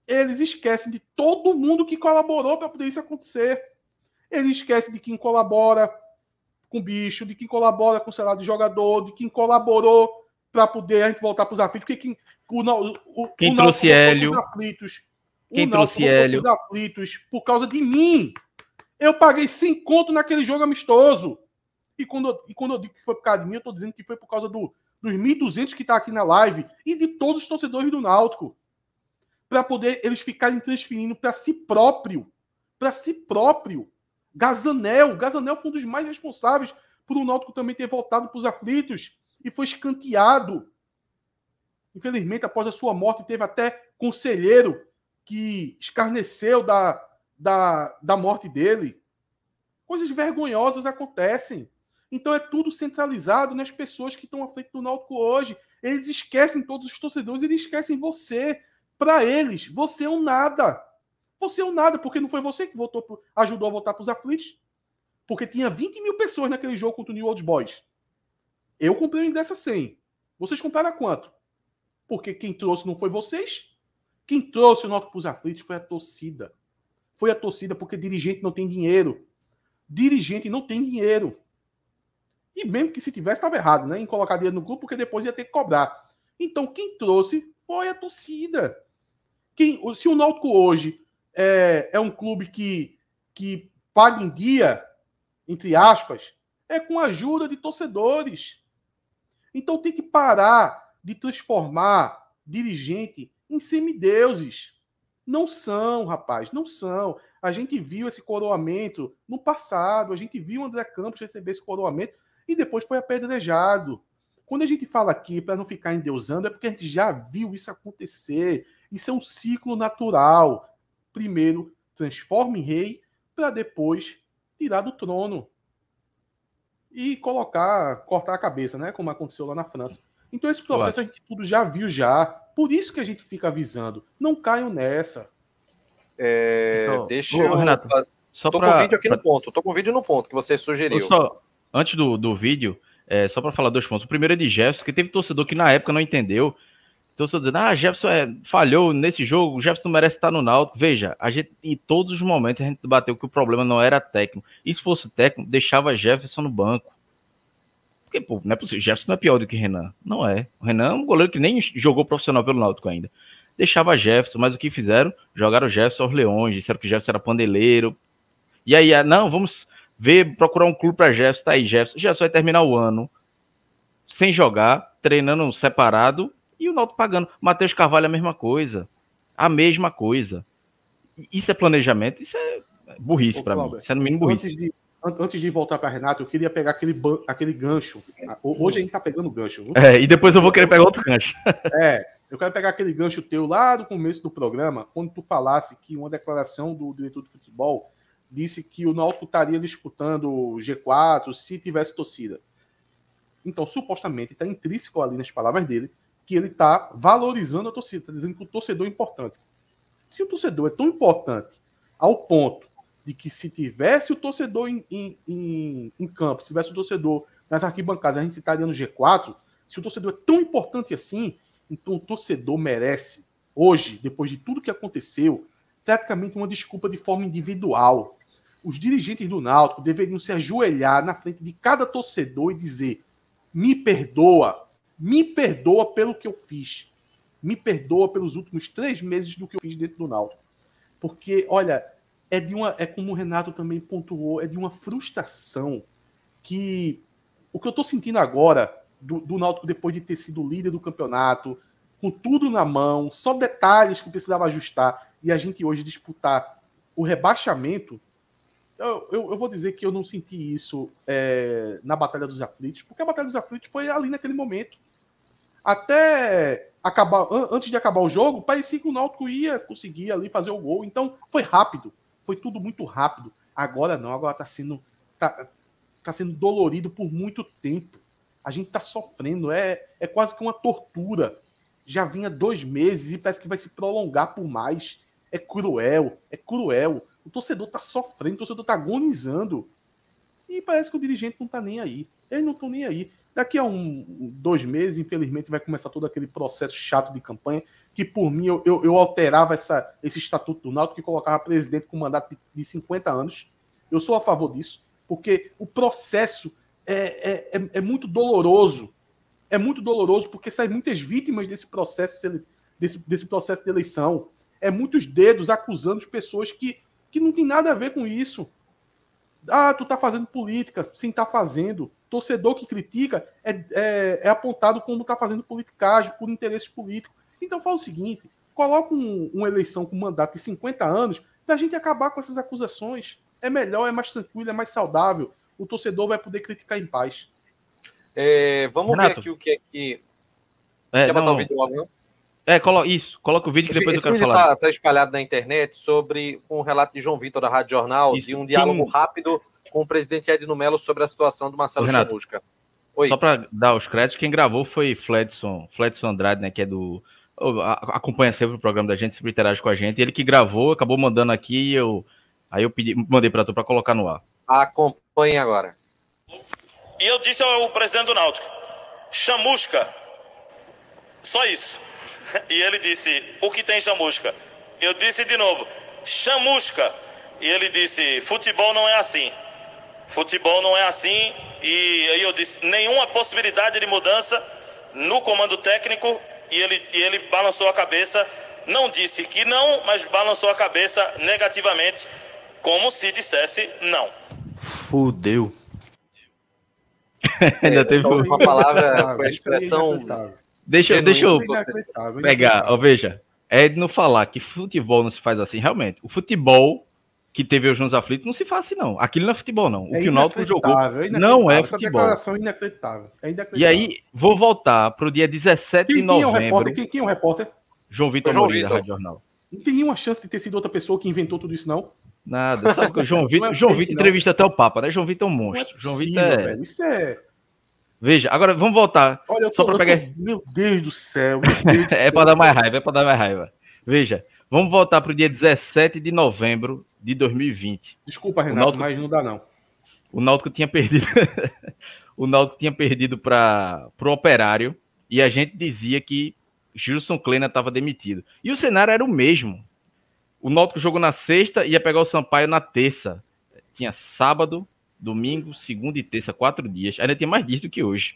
Speaker 3: eles esquecem de todo mundo que colaborou para poder isso acontecer. Eles esquecem de quem colabora com bicho, de quem colabora com o salário de jogador, de quem colaborou para poder a gente voltar para os aflitos. Porque quem, o,
Speaker 2: o, Quem o trouxe Hélio?
Speaker 3: Aflitos,
Speaker 2: Quem trouxe Hélio? Os
Speaker 3: aflitos por causa de mim. Eu paguei 100 conto naquele jogo amistoso. E quando, eu, e quando eu digo que foi por causa de mim, eu tô dizendo que foi por causa do, dos 1.200 que tá aqui na live e de todos os torcedores do Náutico. Para poder eles ficarem transferindo para si próprio. Para si próprio. Gazanel. Gazanel foi um dos mais responsáveis por o Náutico também ter voltado para os aflitos e foi escanteado. Infelizmente, após a sua morte, teve até conselheiro que escarneceu da, da, da morte dele. Coisas vergonhosas acontecem. Então é tudo centralizado nas pessoas que estão à frente do Náutico hoje. Eles esquecem todos os torcedores, eles esquecem você. Para eles, você é um nada. Você é um nada, porque não foi você que votou pro, ajudou a votar para os aflitos. Porque tinha 20 mil pessoas naquele jogo contra o New Old Boys. Eu comprei o ingresso a 100. Vocês compraram a quanto? Porque quem trouxe não foi vocês. Quem trouxe o Náutico para os aflitos foi a torcida. Foi a torcida porque dirigente não tem dinheiro. Dirigente não tem dinheiro. E mesmo que se tivesse, estava errado, né? Em colocar dinheiro no clube, porque depois ia ter que cobrar. Então, quem trouxe foi a torcida. Quem, se o Náutico hoje é, é um clube que, que paga em dia, entre aspas, é com a ajuda de torcedores. Então tem que parar de transformar dirigente em semideuses. Não são, rapaz, não são. A gente viu esse coroamento no passado, a gente viu o André Campos receber esse coroamento e depois foi apedrejado. Quando a gente fala aqui para não ficar endeusando, é porque a gente já viu isso acontecer. Isso é um ciclo natural. Primeiro, transforma em rei, para depois tirar do trono e colocar, cortar a cabeça, né? Como aconteceu lá na França. Então, esse processo a gente tudo já viu já. Por isso que a gente fica avisando. Não caiam nessa.
Speaker 1: É, então, deixa eu. Renato, só tô pra, com o vídeo aqui pra... no ponto. Tô com o vídeo no ponto que você sugeriu.
Speaker 2: Só, antes do, do vídeo, é, só para falar dois pontos. O primeiro é de Jefferson, que teve torcedor que na época não entendeu. Torcedor dizendo, ah, Jefferson é, falhou nesse jogo, Jefferson merece estar no Náutico. Veja, a gente, em todos os momentos, a gente bateu que o problema não era técnico. E se fosse técnico, deixava Jefferson no banco. Porque, pô, não é possível. Jefferson não é pior do que Renan. Não é. O Renan é um goleiro que nem jogou profissional pelo Náutico ainda. Deixava Jefferson, mas o que fizeram? Jogaram Jefferson aos leões, disseram que Jefferson era pandeleiro. E aí, ah, não, vamos ver, procurar um clube para Jefferson, tá aí, Jefferson. Jefferson vai terminar o ano sem jogar, treinando separado e o Náutico pagando. Matheus Carvalho a mesma coisa. A mesma coisa. Isso é planejamento, isso é burrice para mim. Isso é no mínimo burrice.
Speaker 3: Antes de, antes de voltar para Renato, eu queria pegar aquele, aquele gancho. Hoje a gente tá pegando gancho.
Speaker 2: Viu? É, e depois eu vou querer pegar outro gancho.
Speaker 3: É, eu quero pegar aquele gancho teu lá do começo do programa, quando tu falasse que uma declaração do diretor de futebol disse que o Náutico estaria disputando G4 se tivesse torcida. Então, supostamente, está intrínseco ali nas palavras dele que ele está valorizando a torcida, está dizendo que o torcedor é importante. Se o torcedor é tão importante ao ponto de que se tivesse o torcedor em, em, em, em campo, se tivesse o torcedor nas arquibancadas, a gente estaria no G4, se o torcedor é tão importante assim, então o torcedor merece, hoje, depois de tudo que aconteceu, praticamente uma desculpa de forma individual. Os dirigentes do Náutico deveriam se ajoelhar na frente de cada torcedor e dizer: me perdoa, me perdoa pelo que eu fiz. Me perdoa pelos últimos três meses do que eu fiz dentro do Náutico. Porque, olha, é de uma. É como o Renato também pontuou, é de uma frustração que o que eu estou sentindo agora do, do Náutico depois de ter sido líder do campeonato, com tudo na mão, só detalhes que precisava ajustar, e a gente hoje disputar o rebaixamento, eu, eu, eu, vou dizer que eu não senti isso é, na Batalha dos Aflitos, porque a Batalha dos Aflitos foi ali naquele momento. Até acabar, antes de acabar o jogo, parecia que o Náutico ia conseguir ali fazer o gol. Então foi rápido, foi tudo muito rápido. Agora não, agora tá sendo, tá, tá sendo dolorido por muito tempo. A gente tá sofrendo, é, é quase que uma tortura. Já vinha dois meses e parece que vai se prolongar por mais. É cruel, é cruel. O torcedor tá sofrendo, o torcedor tá agonizando. E parece que o dirigente não tá nem aí. Eles não estão nem aí. Daqui a um, dois meses, infelizmente, vai começar todo aquele processo chato de campanha, que por mim eu, eu, eu alterava essa, esse estatuto do Náutico que colocava presidente com mandato de, de 50 anos. Eu sou a favor disso, porque o processo é, é, é, é muito doloroso. É muito doloroso porque saem muitas vítimas desse processo, desse, desse processo de eleição. É muitos dedos acusando as pessoas que que não tem nada a ver com isso. Ah, tu tá fazendo política, sim, tá fazendo. Torcedor que critica é, é, é apontado como tá fazendo politicagem, por interesse político. Então fala o seguinte: coloca um, uma eleição com mandato de 50 anos pra gente acabar com essas acusações. É melhor, é mais tranquilo, é mais saudável. o torcedor vai poder criticar em paz.
Speaker 1: É, vamos Renato. ver aqui o que é que.
Speaker 2: É, Quer botar o vídeo logo, não? É, colo... isso, coloca o vídeo que depois
Speaker 1: Esse
Speaker 2: eu quero
Speaker 1: vídeo
Speaker 2: falar.
Speaker 1: Está tá espalhado na internet sobre um relato de João Vitor da Rádio Jornal, isso. de um diálogo Sim. rápido com o presidente Edno Melo sobre a situação do Marcelo Chamusca.
Speaker 2: Oi. Só para dar os créditos, quem gravou foi Fledson, Fledson Andrade, né, que é do acompanha sempre o programa da gente, sempre interage com a gente. Ele que gravou, acabou mandando aqui, eu aí eu pedi, mandei para tu para colocar no ar.
Speaker 1: Acompanhe agora.
Speaker 4: E eu disse ao presidente do Náutico: chamusca. Só isso. E ele disse: O que tem chamusca? Eu disse de novo: chamusca. E ele disse: Futebol não é assim. Futebol não é assim. E aí eu disse: nenhuma possibilidade de mudança no comando técnico. E ele, e ele balançou a cabeça. Não disse que não, mas balançou a cabeça negativamente, como se dissesse não.
Speaker 2: Fudeu.
Speaker 1: Ainda teve uma palavra com a expressão.
Speaker 2: Deixa, deixa eu pegar, ó, veja. É de não falar que futebol não se faz assim, realmente. O futebol que teve hoje nos aflitos não se faz assim, não. Aquilo não é futebol, não. O é que o Náutico jogou é não é futebol. Essa declaração
Speaker 3: é inacreditável. é inacreditável.
Speaker 2: E aí, vou voltar para o dia 17 de novembro. Quem é o repórter?
Speaker 3: Quem, quem é o repórter?
Speaker 2: João Vitor Moreira, da Rádio Jornal.
Speaker 3: Não tem nenhuma chance de ter sido outra pessoa que inventou tudo isso, não?
Speaker 2: Nada. Sabe que o João Vitor, é João Vitor entrevista até o Papa, né? João Vitor é um monstro. É João Vitor é... Velho,
Speaker 3: isso é...
Speaker 2: Veja, agora vamos voltar.
Speaker 3: Olha, só para pegar. Tô... Meu Deus do céu. Deus
Speaker 2: do é para dar mais raiva, é para dar mais raiva. Veja, vamos voltar para o dia 17 de novembro de 2020.
Speaker 3: Desculpa, Renato, Náutico... mas não dá não.
Speaker 2: O Náutico tinha perdido. o Náutico tinha perdido para o Operário e a gente dizia que Gilson Kleina estava demitido. E o cenário era o mesmo. O Náutico jogou na sexta e ia pegar o Sampaio na terça. Tinha sábado, domingo, segunda e terça, quatro dias. Ainda tem mais dias do que hoje.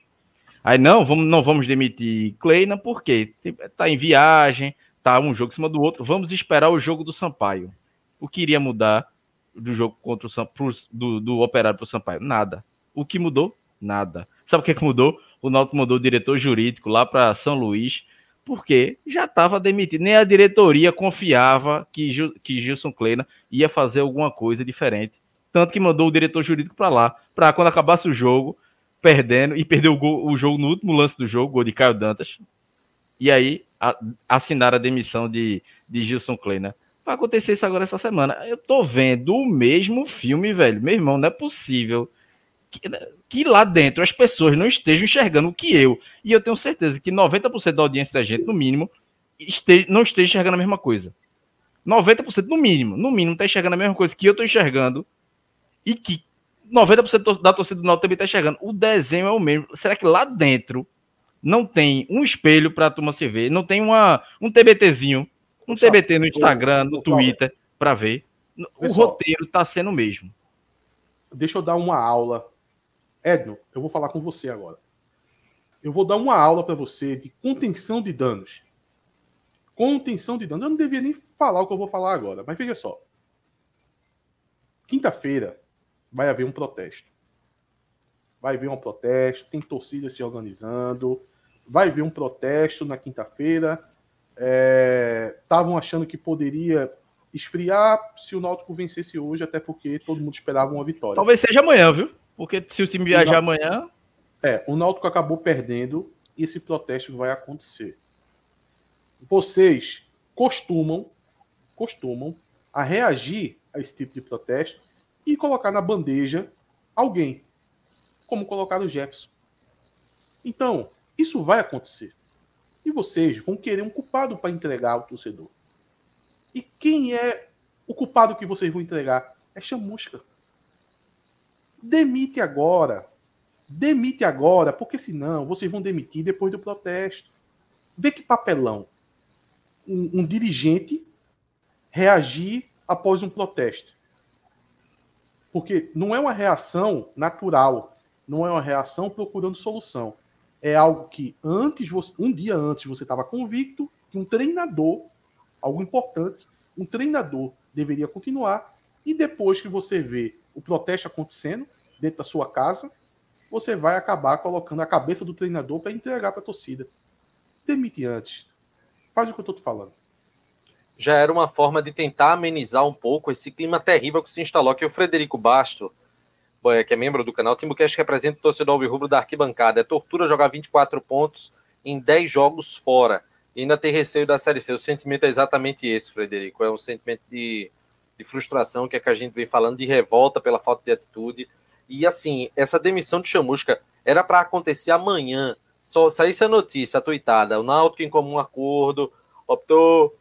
Speaker 2: Aí não, vamos, não vamos demitir Kleina porque tá em viagem, tá um jogo em cima do outro. Vamos esperar o jogo do Sampaio. O que iria mudar do jogo contra o pro, do, do Operário para o Sampaio? Nada. O que mudou? Nada. Sabe o que, que mudou? O Náutico mudou o diretor jurídico lá para São Luís, porque já estava demitido. Nem a diretoria confiava que, que Gilson Kleina ia fazer alguma coisa diferente tanto que mandou o diretor jurídico para lá, para quando acabasse o jogo, perdendo, e perdeu o, gol, o, jogo no último lance do jogo, gol de Caio Dantas. E aí a, assinaram a demissão de, de Gilson Kleina. Vai acontecer isso agora essa semana. Eu tô vendo o mesmo filme, velho. Meu irmão, não é possível que, que lá dentro as pessoas não estejam enxergando o que eu. E eu tenho certeza que 90% da audiência da gente, no mínimo, esteja, não esteja enxergando a mesma coisa. 90% no mínimo, no mínimo, está enxergando a mesma coisa que eu estou enxergando e que 90% da torcida do Náutico também está enxergando. O desenho é o mesmo. Será que lá dentro não tem um espelho para a turma se ver? Não tem uma, um TBTzinho, um TBT no Instagram, no Twitter, para ver? O Pessoal, roteiro está sendo o mesmo.
Speaker 3: Deixa eu dar uma aula. Edno, eu vou falar com você agora. Eu vou dar uma aula para você de contenção de danos. Contenção de danos. Eu não devia nem falar o que eu vou falar agora, mas veja só. Quinta-feira, vai haver um protesto. Vai haver um protesto, tem torcida se organizando, vai haver um protesto na quinta-feira. Estavam é, achando que poderia esfriar se o Náutico vencesse hoje, até porque todo mundo esperava uma vitória.
Speaker 2: Talvez seja amanhã, viu? Porque se o time viajar o Náutico, amanhã.
Speaker 3: É, o Náutico acabou perdendo e esse protesto vai acontecer. Vocês costumam, costumam a reagir a esse tipo de protesto e colocar na bandeja alguém, como colocar o Jefferson. Então, isso vai acontecer. E vocês vão querer um culpado para entregar ao torcedor. E quem é o culpado que vocês vão entregar? É chamusca. Demite agora. Demite agora, porque senão vocês vão demitir depois do protesto. Vê que papelão. Um, um dirigente reagir após um protesto. Porque não é uma reação natural, não é uma reação procurando solução. É algo que antes, um dia antes, você estava convicto que um treinador, algo importante, um treinador deveria continuar, e depois que você vê o protesto acontecendo dentro da sua casa, você vai acabar colocando a cabeça do treinador para entregar para a torcida. Demite antes. Faz o que eu estou te falando
Speaker 1: já era uma forma de tentar amenizar um pouco esse clima terrível que se instalou. Que o Frederico Basto que é membro do canal, Timbucast representa o torcedor alvirrubro da arquibancada. É tortura jogar 24 pontos em 10 jogos fora. E ainda ter receio da Série C. O sentimento é exatamente esse, Frederico. É um sentimento de, de frustração que é que a gente vem falando, de revolta pela falta de atitude. E assim, essa demissão de Chamusca era para acontecer amanhã. Só saísse a notícia, a tuitada. O Náutico em comum acordo optou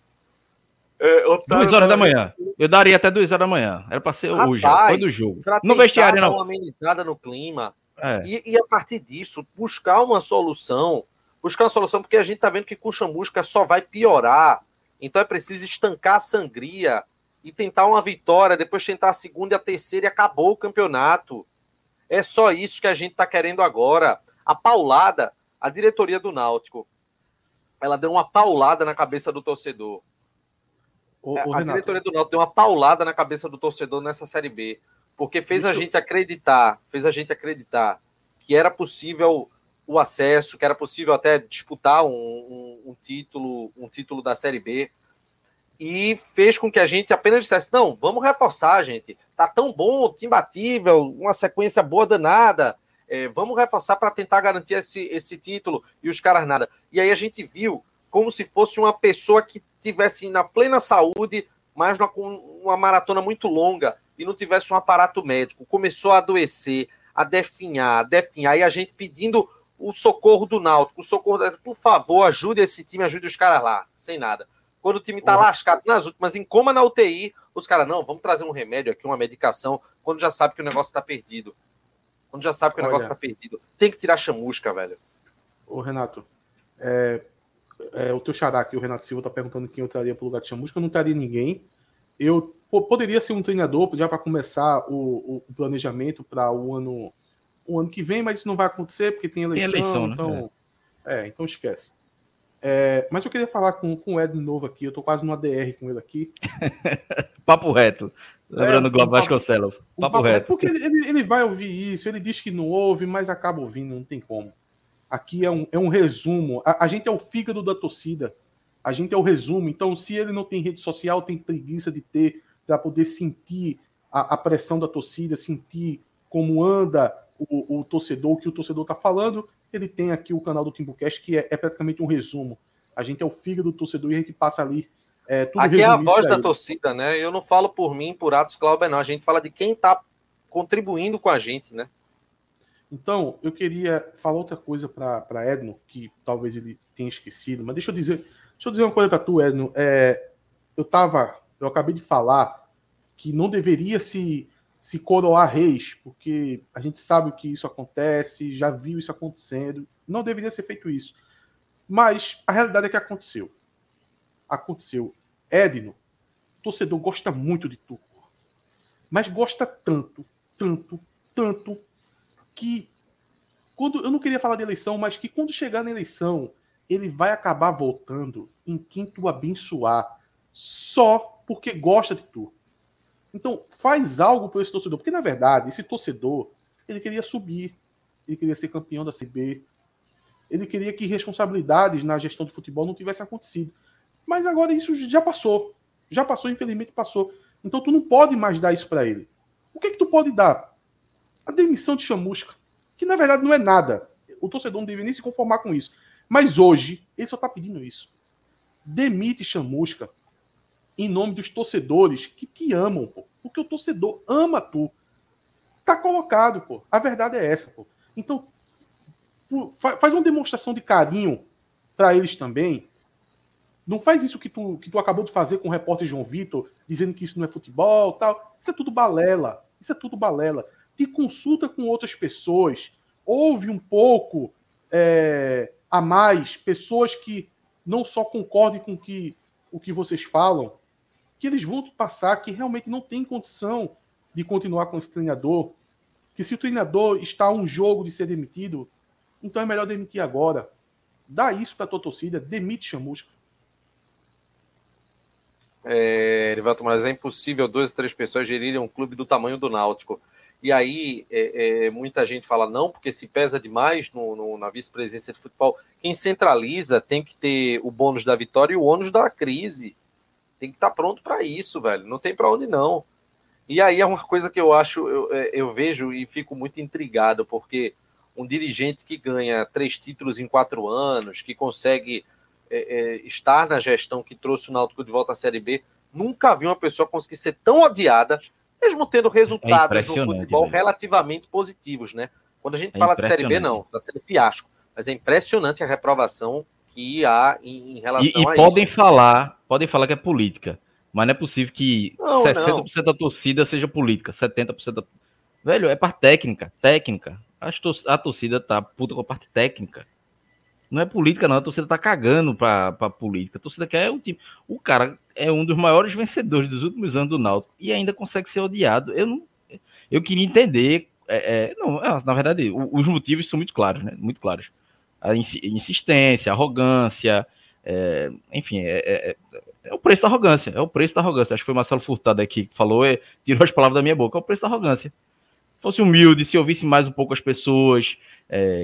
Speaker 2: é, duas horas da manhã. Eu daria até duas horas da manhã. Era para ser Rapaz, hoje, depois do jogo. No vestiário, não.
Speaker 1: uma amenizada no clima. É. E, e, a partir disso, buscar uma solução. Buscar uma solução, porque a gente tá vendo que com chamusca só vai piorar. Então é preciso estancar a sangria e tentar uma vitória, depois tentar a segunda e a terceira e acabou o campeonato. É só isso que a gente tá querendo agora. A paulada, a diretoria do Náutico, ela deu uma paulada na cabeça do torcedor o, é, o a diretoria do Náutico deu uma paulada na cabeça do torcedor nessa Série B, porque fez Isso. a gente acreditar, fez a gente acreditar que era possível o acesso, que era possível até disputar um, um, um título, um título da Série B, e fez com que a gente apenas dissesse: não, vamos reforçar, gente. Tá tão bom, imbatível, uma sequência boa danada. É, vamos reforçar para tentar garantir esse, esse título e os caras nada. E aí a gente viu como se fosse uma pessoa que tivesse na plena saúde, mas com uma maratona muito longa e não tivesse um aparato médico. Começou a adoecer, a definhar, a definhar, e a gente pedindo o socorro do Náutico, o socorro, por favor, ajude esse time, ajude os caras lá, sem nada. Quando o time tá uhum. lascado nas últimas, em coma na UTI, os caras, não, vamos trazer um remédio aqui, uma medicação, quando já sabe que o negócio tá perdido. Quando já sabe que o Olha, negócio tá perdido. Tem que tirar a chamusca, velho.
Speaker 3: Ô, Renato, é, é, o teu xará aqui, o Renato Silva, tá perguntando quem eu traria para o lugar de Chamusca. Eu não traria ninguém. Eu pô, poderia ser um treinador já para começar o, o planejamento para o ano, o ano que vem, mas isso não vai acontecer porque tem eleição. Tem eleição né? então, é. é. então esquece. É, mas eu queria falar com, com o Ed de novo aqui. Eu tô quase no ADR com ele aqui.
Speaker 2: papo reto. Lembrando é, Globo Vasconcelos. Papo, papo reto.
Speaker 3: Porque ele, ele vai ouvir isso, ele diz que não ouve, mas acaba ouvindo, não tem como. Aqui é um, é um resumo. A, a, gente é o fígado da torcida. A gente é o resumo. Então, se ele não tem rede social, tem preguiça de ter para poder sentir a, a, pressão da torcida, sentir como anda o, o torcedor, o que o torcedor está falando. Ele tem aqui o canal do Timbucast, que é, é, praticamente um resumo. A gente é o fígado do torcedor e a gente passa ali.
Speaker 1: É, aqui é a voz da torcida, né? Eu não falo por mim, por Atos Cláudio, não. A gente fala de quem está contribuindo com a gente, né?
Speaker 3: Então, eu queria falar outra coisa para Edno, que talvez ele tenha esquecido, mas deixa eu dizer, deixa eu dizer uma coisa para tu, Edno. É, eu tava, eu acabei de falar que não deveria se, se coroar reis, porque a gente sabe que isso acontece, já viu isso acontecendo, não deveria ser feito isso. Mas a realidade é que aconteceu. Aconteceu. Edno, torcedor gosta muito de tu, mas gosta tanto, tanto, tanto que quando eu não queria falar de eleição, mas que quando chegar na eleição, ele vai acabar voltando em quem tu abençoar só porque gosta de tu. Então, faz algo por esse torcedor, porque na verdade, esse torcedor, ele queria subir, ele queria ser campeão da CB, ele queria que responsabilidades na gestão do futebol não tivessem acontecido. Mas agora isso já passou. Já passou, infelizmente passou. Então tu não pode mais dar isso para ele. O que é que tu pode dar? A demissão de Chamusca, que na verdade não é nada. O torcedor não deve nem se conformar com isso. Mas hoje, ele só está pedindo isso. Demite Chamusca em nome dos torcedores que te amam, pô. Porque o torcedor ama tu. Tá colocado, pô. A verdade é essa, pô. Então, faz uma demonstração de carinho para eles também. Não faz isso que tu, que tu acabou de fazer com o repórter João Vitor, dizendo que isso não é futebol tal. Isso é tudo balela. Isso é tudo balela te consulta com outras pessoas, ouve um pouco é, a mais pessoas que não só concordem com que, o que vocês falam, que eles vão passar que realmente não tem condição de continuar com esse treinador, que se o treinador está a um jogo de ser demitido, então é melhor demitir agora. Dá isso para a tua torcida, demite Chamusca.
Speaker 1: É, Erivaldo, mas é impossível duas, três pessoas gerirem um clube do tamanho do Náutico. E aí é, é, muita gente fala não, porque se pesa demais no, no na vice-presidência de futebol. Quem centraliza tem que ter o bônus da vitória e o ônus da crise. Tem que estar tá pronto para isso, velho. Não tem para onde não. E aí é uma coisa que eu acho, eu, é, eu vejo e fico muito intrigado, porque um dirigente que ganha três títulos em quatro anos, que consegue é, é, estar na gestão que trouxe o Náutico de volta à Série B, nunca vi uma pessoa conseguir ser tão odiada, mesmo tendo resultados é no futebol velho. relativamente positivos, né? Quando a gente é fala de Série B, não, está sendo fiasco. Mas é impressionante a reprovação que há em, relação
Speaker 2: e,
Speaker 1: a
Speaker 2: e podem falar, podem falar que é política, mas não é possível que não, 60% não. da torcida seja política, 70% da... Velho, é para técnica, técnica. A torcida tá puta com a parte técnica. Não é política, não. A torcida tá cagando pra, pra política. A torcida quer um time. O cara é um dos maiores vencedores dos últimos anos do Náutico e ainda consegue ser odiado. Eu não. Eu queria entender. É, é, não, é, na verdade, os motivos são muito claros, né? Muito claros. A insistência, a arrogância, é, enfim, é, é, é, o preço da arrogância. É o preço da arrogância. Acho que foi o Marcelo Furtado aqui que falou, tirou as palavras da minha boca. É o preço da arrogância. Se fosse humilde, se ouvisse mais um pouco as pessoas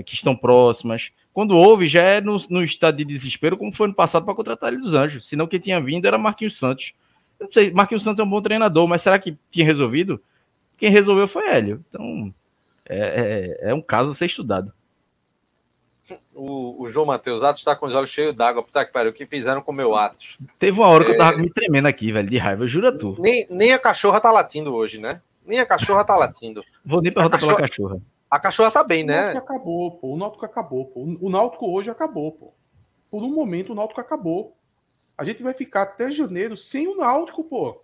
Speaker 2: que estão próximas, quando houve, já é no, no estado de desespero, como foi no passado para contratar ele dos Anjos. Senão quem tinha vindo era Marquinhos Santos. Eu não sei, Marquinhos Santos é um bom treinador, mas será que tinha resolvido? Quem resolveu foi Hélio. Então, é, é, é um caso a ser estudado.
Speaker 1: O, o, João Matheus Atos está com os olhos cheios d'água. Puta que pariu, o que fizeram com o meu Atos?
Speaker 2: Teve uma hora que eu tava é. me tremendo aqui, velho, de raiva, jura tu.
Speaker 1: Nem, nem a cachorra tá latindo hoje, né? Nem a cachorra tá latindo.
Speaker 2: Vou nem perguntar cachorra... pela cachorra.
Speaker 1: A cachorra tá bem, né?
Speaker 3: O Náutico acabou, pô. O Náutico acabou, pô. O Náutico hoje acabou, pô. Por um momento o Náutico acabou. A gente vai ficar até janeiro sem o Náutico, pô.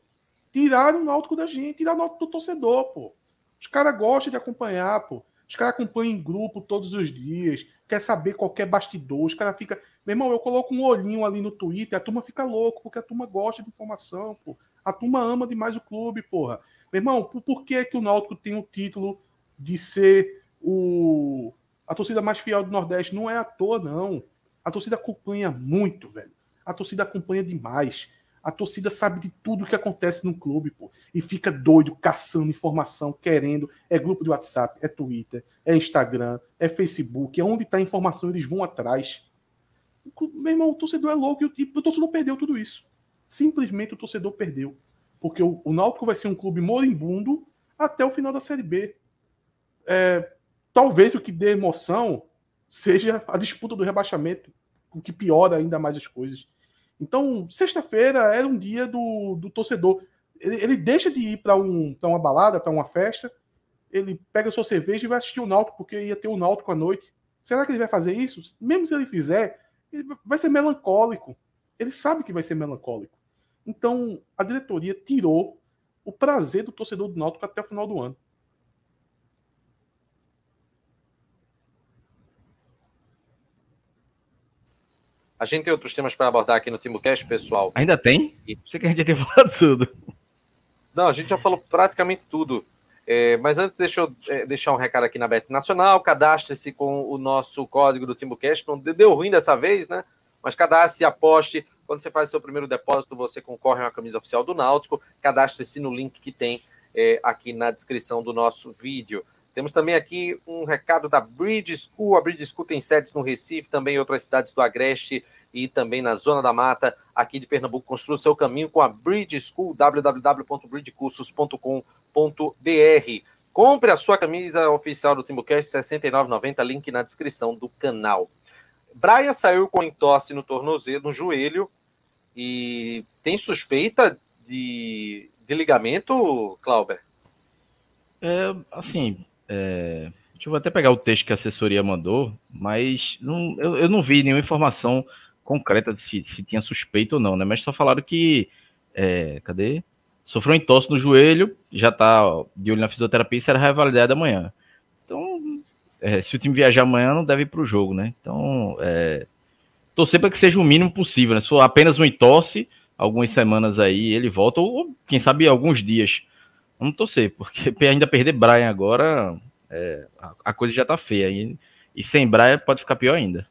Speaker 3: Tiraram o Náutico da gente, tiraram o Náutico do torcedor, pô. Os caras gostam de acompanhar, pô. Os caras acompanham em grupo todos os dias, quer saber qualquer bastidor. Os caras ficam. Meu irmão, eu coloco um olhinho ali no Twitter, a turma fica louco, porque a turma gosta de informação, pô. A turma ama demais o clube, porra. Meu irmão, por, por que, que o Náutico tem o título de ser o, a torcida mais fiel do Nordeste. Não é à toa, não. A torcida acompanha muito, velho. A torcida acompanha demais. A torcida sabe de tudo que acontece no clube, pô. E fica doido, caçando informação, querendo. É grupo de WhatsApp, é Twitter, é Instagram, é Facebook. É onde está a informação, eles vão atrás. Meu irmão, o torcedor é louco e o torcedor perdeu tudo isso. Simplesmente o torcedor perdeu. Porque o, o Náutico vai ser um clube moribundo até o final da Série B é, talvez o que dê emoção seja a disputa do rebaixamento, o que piora ainda mais as coisas. Então, sexta-feira era um dia do, do torcedor. Ele, ele deixa de ir para um, uma balada, para uma festa, ele pega sua cerveja e vai assistir o Náutico, porque ia ter o Náutico à noite. Será que ele vai fazer isso? Mesmo se ele fizer, ele vai ser melancólico. Ele sabe que vai ser melancólico. Então, a diretoria tirou o prazer do torcedor do Náutico até o final do ano.
Speaker 1: A gente tem outros temas para abordar aqui no TimbuCast, pessoal.
Speaker 2: Ainda tem? Sei que a gente já tem falado tudo.
Speaker 1: Não, a gente já falou praticamente tudo. É, mas antes, deixa eu é, deixar um recado aqui na Bet Nacional. Cadastre-se com o nosso código do TimbuCast. Não deu ruim dessa vez, né? Mas cadastre aposte. Quando você faz seu primeiro depósito, você concorre a uma camisa oficial do Náutico. Cadastre-se no link que tem é, aqui na descrição do nosso vídeo. Temos também aqui um recado da Bridge School. A Bridge School tem sedes no Recife, também em outras cidades do Agreste e também na Zona da Mata, aqui de Pernambuco. Construa seu caminho com a Bridge School, www.bridgecursos.com.br. Compre a sua camisa oficial do Timbucast, R$ 69,90, link na descrição do canal. Braia saiu com entorse no tornozelo, no joelho, e tem suspeita de, de ligamento, Clauber?
Speaker 2: É, assim, é, deixa eu até pegar o texto que a assessoria mandou, mas não, eu, eu não vi nenhuma informação concreta se, se tinha suspeito ou não, né? Mas só falaram que. É, cadê? Sofreu um entorse no joelho, já tá de olho na fisioterapia e será revalidado amanhã. Então, é, se o time viajar amanhã, não deve ir para o jogo, né? Então, é, torcer para que seja o mínimo possível, né? Se for apenas um entorse, algumas semanas aí ele volta, ou quem sabe alguns dias. Vamos torcer, porque ainda perder Brian agora, é, a, coisa já tá feia. E, e sem Brian pode ficar pior ainda.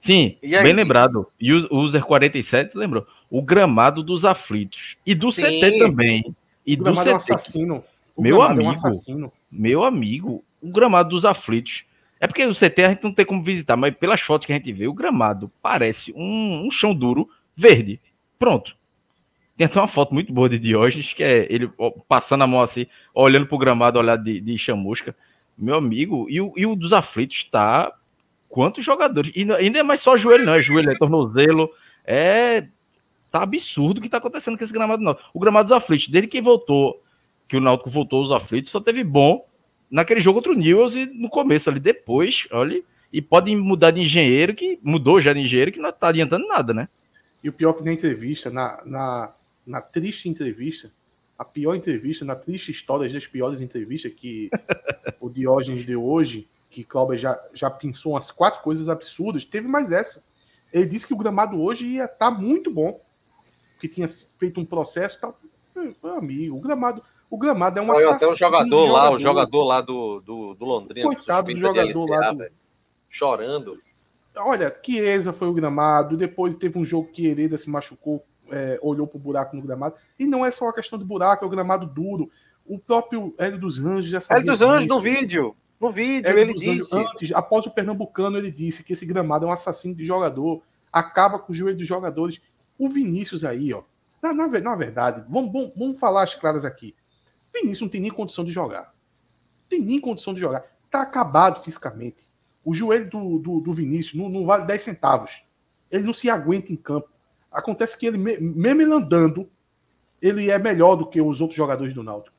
Speaker 2: Sim, bem lembrado. E o User 47 lembrou. O gramado dos aflitos. E do Sim. CT também. E o do CT. É um
Speaker 3: assassino.
Speaker 2: O meu amigo. É um assassino. Meu amigo, o gramado dos aflitos. É porque o CT a gente não tem como visitar, mas pelas fotos que a gente vê, o gramado parece um, um chão duro verde. Pronto Tem até uma foto muito boa de Diógenes, que é ele passando a mão assim, olhando pro gramado, olhar de, de chamusca. Meu amigo, e o, e o dos aflitos tá. Quantos jogadores? E ainda é mais só joelho, não. É joelho, é tornozelo. É. Tá absurdo o que tá acontecendo com esse gramado não. O gramado dos aflitos, desde que voltou, que o Náutico voltou os aflitos, só teve bom naquele jogo contra o Newells e no começo ali. Depois, olha. E pode mudar de engenheiro, que mudou já de engenheiro, que não tá adiantando nada, né?
Speaker 3: E o pior que na entrevista, na, na, na triste entrevista, a pior entrevista, na triste história das piores entrevistas que o Diógenes deu hoje, que Cláudio já, já pensou umas quatro coisas absurdas, teve mais essa. Ele disse que o gramado hoje ia estar tá muito bom, que tinha feito um processo tal. Meu amigo, o gramado, o gramado é uma
Speaker 1: Saiu até um jogador lá, jogador. o jogador lá do, do, do Londrina,
Speaker 3: Coitado do jogador LCA, lá do...
Speaker 1: chorando.
Speaker 3: Olha, Chiesa foi o gramado, depois teve um jogo que Hereda se machucou, é, olhou pro buraco no gramado. E não é só a questão do buraco, é o gramado duro. O próprio Hélio dos Anjos já
Speaker 1: sabia. Hélio dos Anjos no vídeo. No vídeo, Hélio ele disse.
Speaker 3: Anjos, antes, após o Pernambucano, ele disse que esse gramado é um assassino de jogador, acaba com o joelho dos jogadores. O Vinícius aí, ó. Na, na, na verdade, vamos, vamos, vamos falar as claras aqui. Vinícius não tem nem condição de jogar. Tem nem condição de jogar. Tá acabado fisicamente. O joelho do, do, do Vinícius não, não, vale 10 centavos. Ele não se aguenta em campo. Acontece que ele, mesmo ele andando, ele é melhor do que os outros jogadores do Náutico.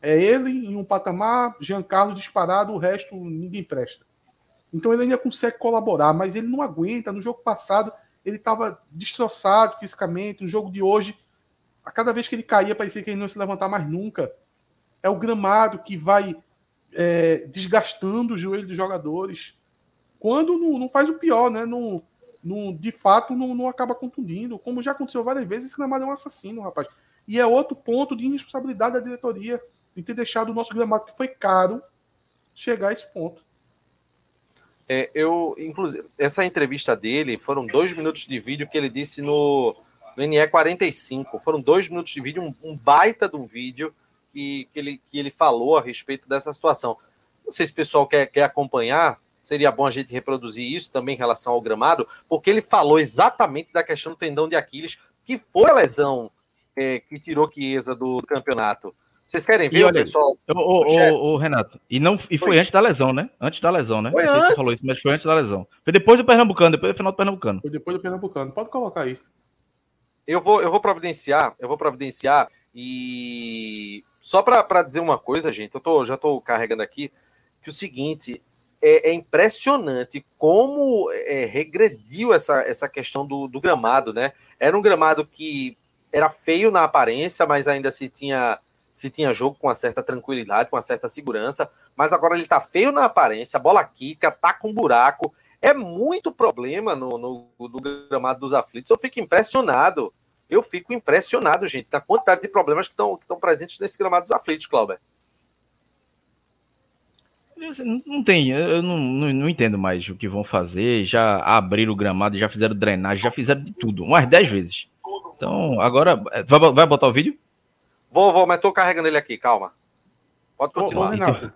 Speaker 3: É ele em um patamar, Giancarlo disparado, o resto ninguém presta. Então ele ainda consegue colaborar, mas ele não aguenta. No jogo passado, ele estava destroçado fisicamente. No jogo de hoje, a cada vez que ele caía, parecia que ele não se levantar mais nunca. É o gramado que vai é, desgastando o joelho dos jogadores. Quando não, não faz o pior, né? Não, não, de fato não, não acaba contundindo. Como já aconteceu várias vezes, esse gramado é um assassino, rapaz. E é outro ponto de irresponsabilidade da diretoria de ter deixado o nosso gramado, que foi caro, chegar a esse ponto.
Speaker 1: É, eu, inclusive, essa entrevista dele foram dois minutos de vídeo que ele disse no, no NE 45. Foram dois minutos de vídeo, um, um baita de um vídeo que, que, ele, que ele falou a respeito dessa situação. Não sei se o pessoal quer, quer acompanhar, seria bom a gente reproduzir isso também em relação ao gramado, porque ele falou exatamente da questão do tendão de Aquiles, que foi a lesão é, que tirou Chiesa do, do, campeonato. Vocês querem ver, olha, pessoal?
Speaker 2: O, Renato, e, não, e foi, foi, antes da lesão, né? Antes da lesão, né?
Speaker 1: Foi não sei antes.
Speaker 2: se falou isso, mas foi antes da lesão. Foi depois do Pernambucano, depois do final do Pernambucano.
Speaker 3: Foi depois do Pernambucano. Pode colocar aí.
Speaker 1: Eu vou, eu vou providenciar, eu vou providenciar e só para dizer uma coisa, gente, eu tô, já estou carregando aqui, que o seguinte, é, é impressionante como é, regrediu essa, essa questão do, do gramado, né? Era um gramado que era feio na aparência, mas ainda se tinha se tinha jogo com uma certa tranquilidade, com uma certa segurança, mas agora ele tá feio na aparência, a bola quica, tá com buraco, é muito problema no, no, no gramado dos aflitos. Eu fico impressionado, eu fico impressionado, gente, da quantidade de problemas que estão que presentes nesse gramado dos aflitos, Cláudio.
Speaker 2: Não tem, eu não, não, não, entendo mais o que vão fazer. Já abriram o gramado, já fizeram drenagem, já fizeram de tudo, umas 10 vezes. Então, agora, vai, vai botar o vídeo?
Speaker 1: Vou, vou, mas tô carregando ele aqui, calma. Pode continuar. Ô, Renato,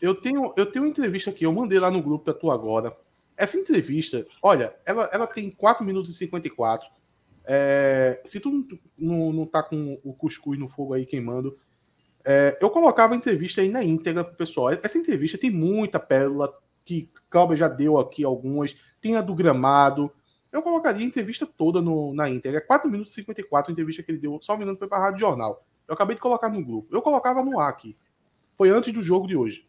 Speaker 3: eu tenho, eu tenho uma entrevista aqui, eu mandei lá no grupo da tua agora. Essa entrevista, olha, ela, ela tem 4 minutos e 54. É, se tu não, não, não tá com o cuscuz no fogo aí queimando, é, eu colocava a entrevista aí na íntegra pro pessoal. Essa entrevista tem muita pérola, que Cláudio já deu aqui algumas, tem a do gramado. Eu colocaria a entrevista toda no, na íntegra. 4 minutos e 54 a entrevista que ele deu, só um minuto foi para a Rádio Jornal. Eu acabei de colocar no grupo. Eu colocava no ar aqui. Foi antes do jogo de hoje.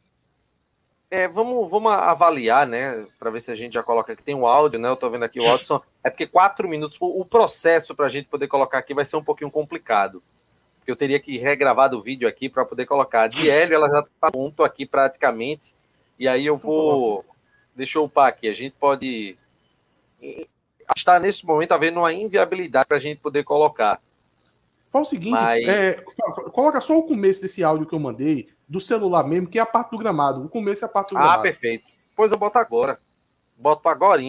Speaker 1: É, vamos, vamos avaliar, né? Para ver se a gente já coloca aqui. Tem o áudio, né? Eu tô vendo aqui o Watson. É porque quatro minutos, o processo para a gente poder colocar aqui vai ser um pouquinho complicado que eu teria que regravar do vídeo aqui para poder colocar. A Diélio, ela já está ponto aqui praticamente. E aí eu vou. Deixa eu upar aqui. A gente pode. Está nesse momento havendo uma inviabilidade para a gente poder colocar.
Speaker 3: Fala o seguinte: Mas... é, coloca só o começo desse áudio que eu mandei, do celular mesmo, que é a parte do gramado. O começo é a parte do
Speaker 1: ah, gramado. Ah, perfeito. Pois eu boto agora. Boto para agora.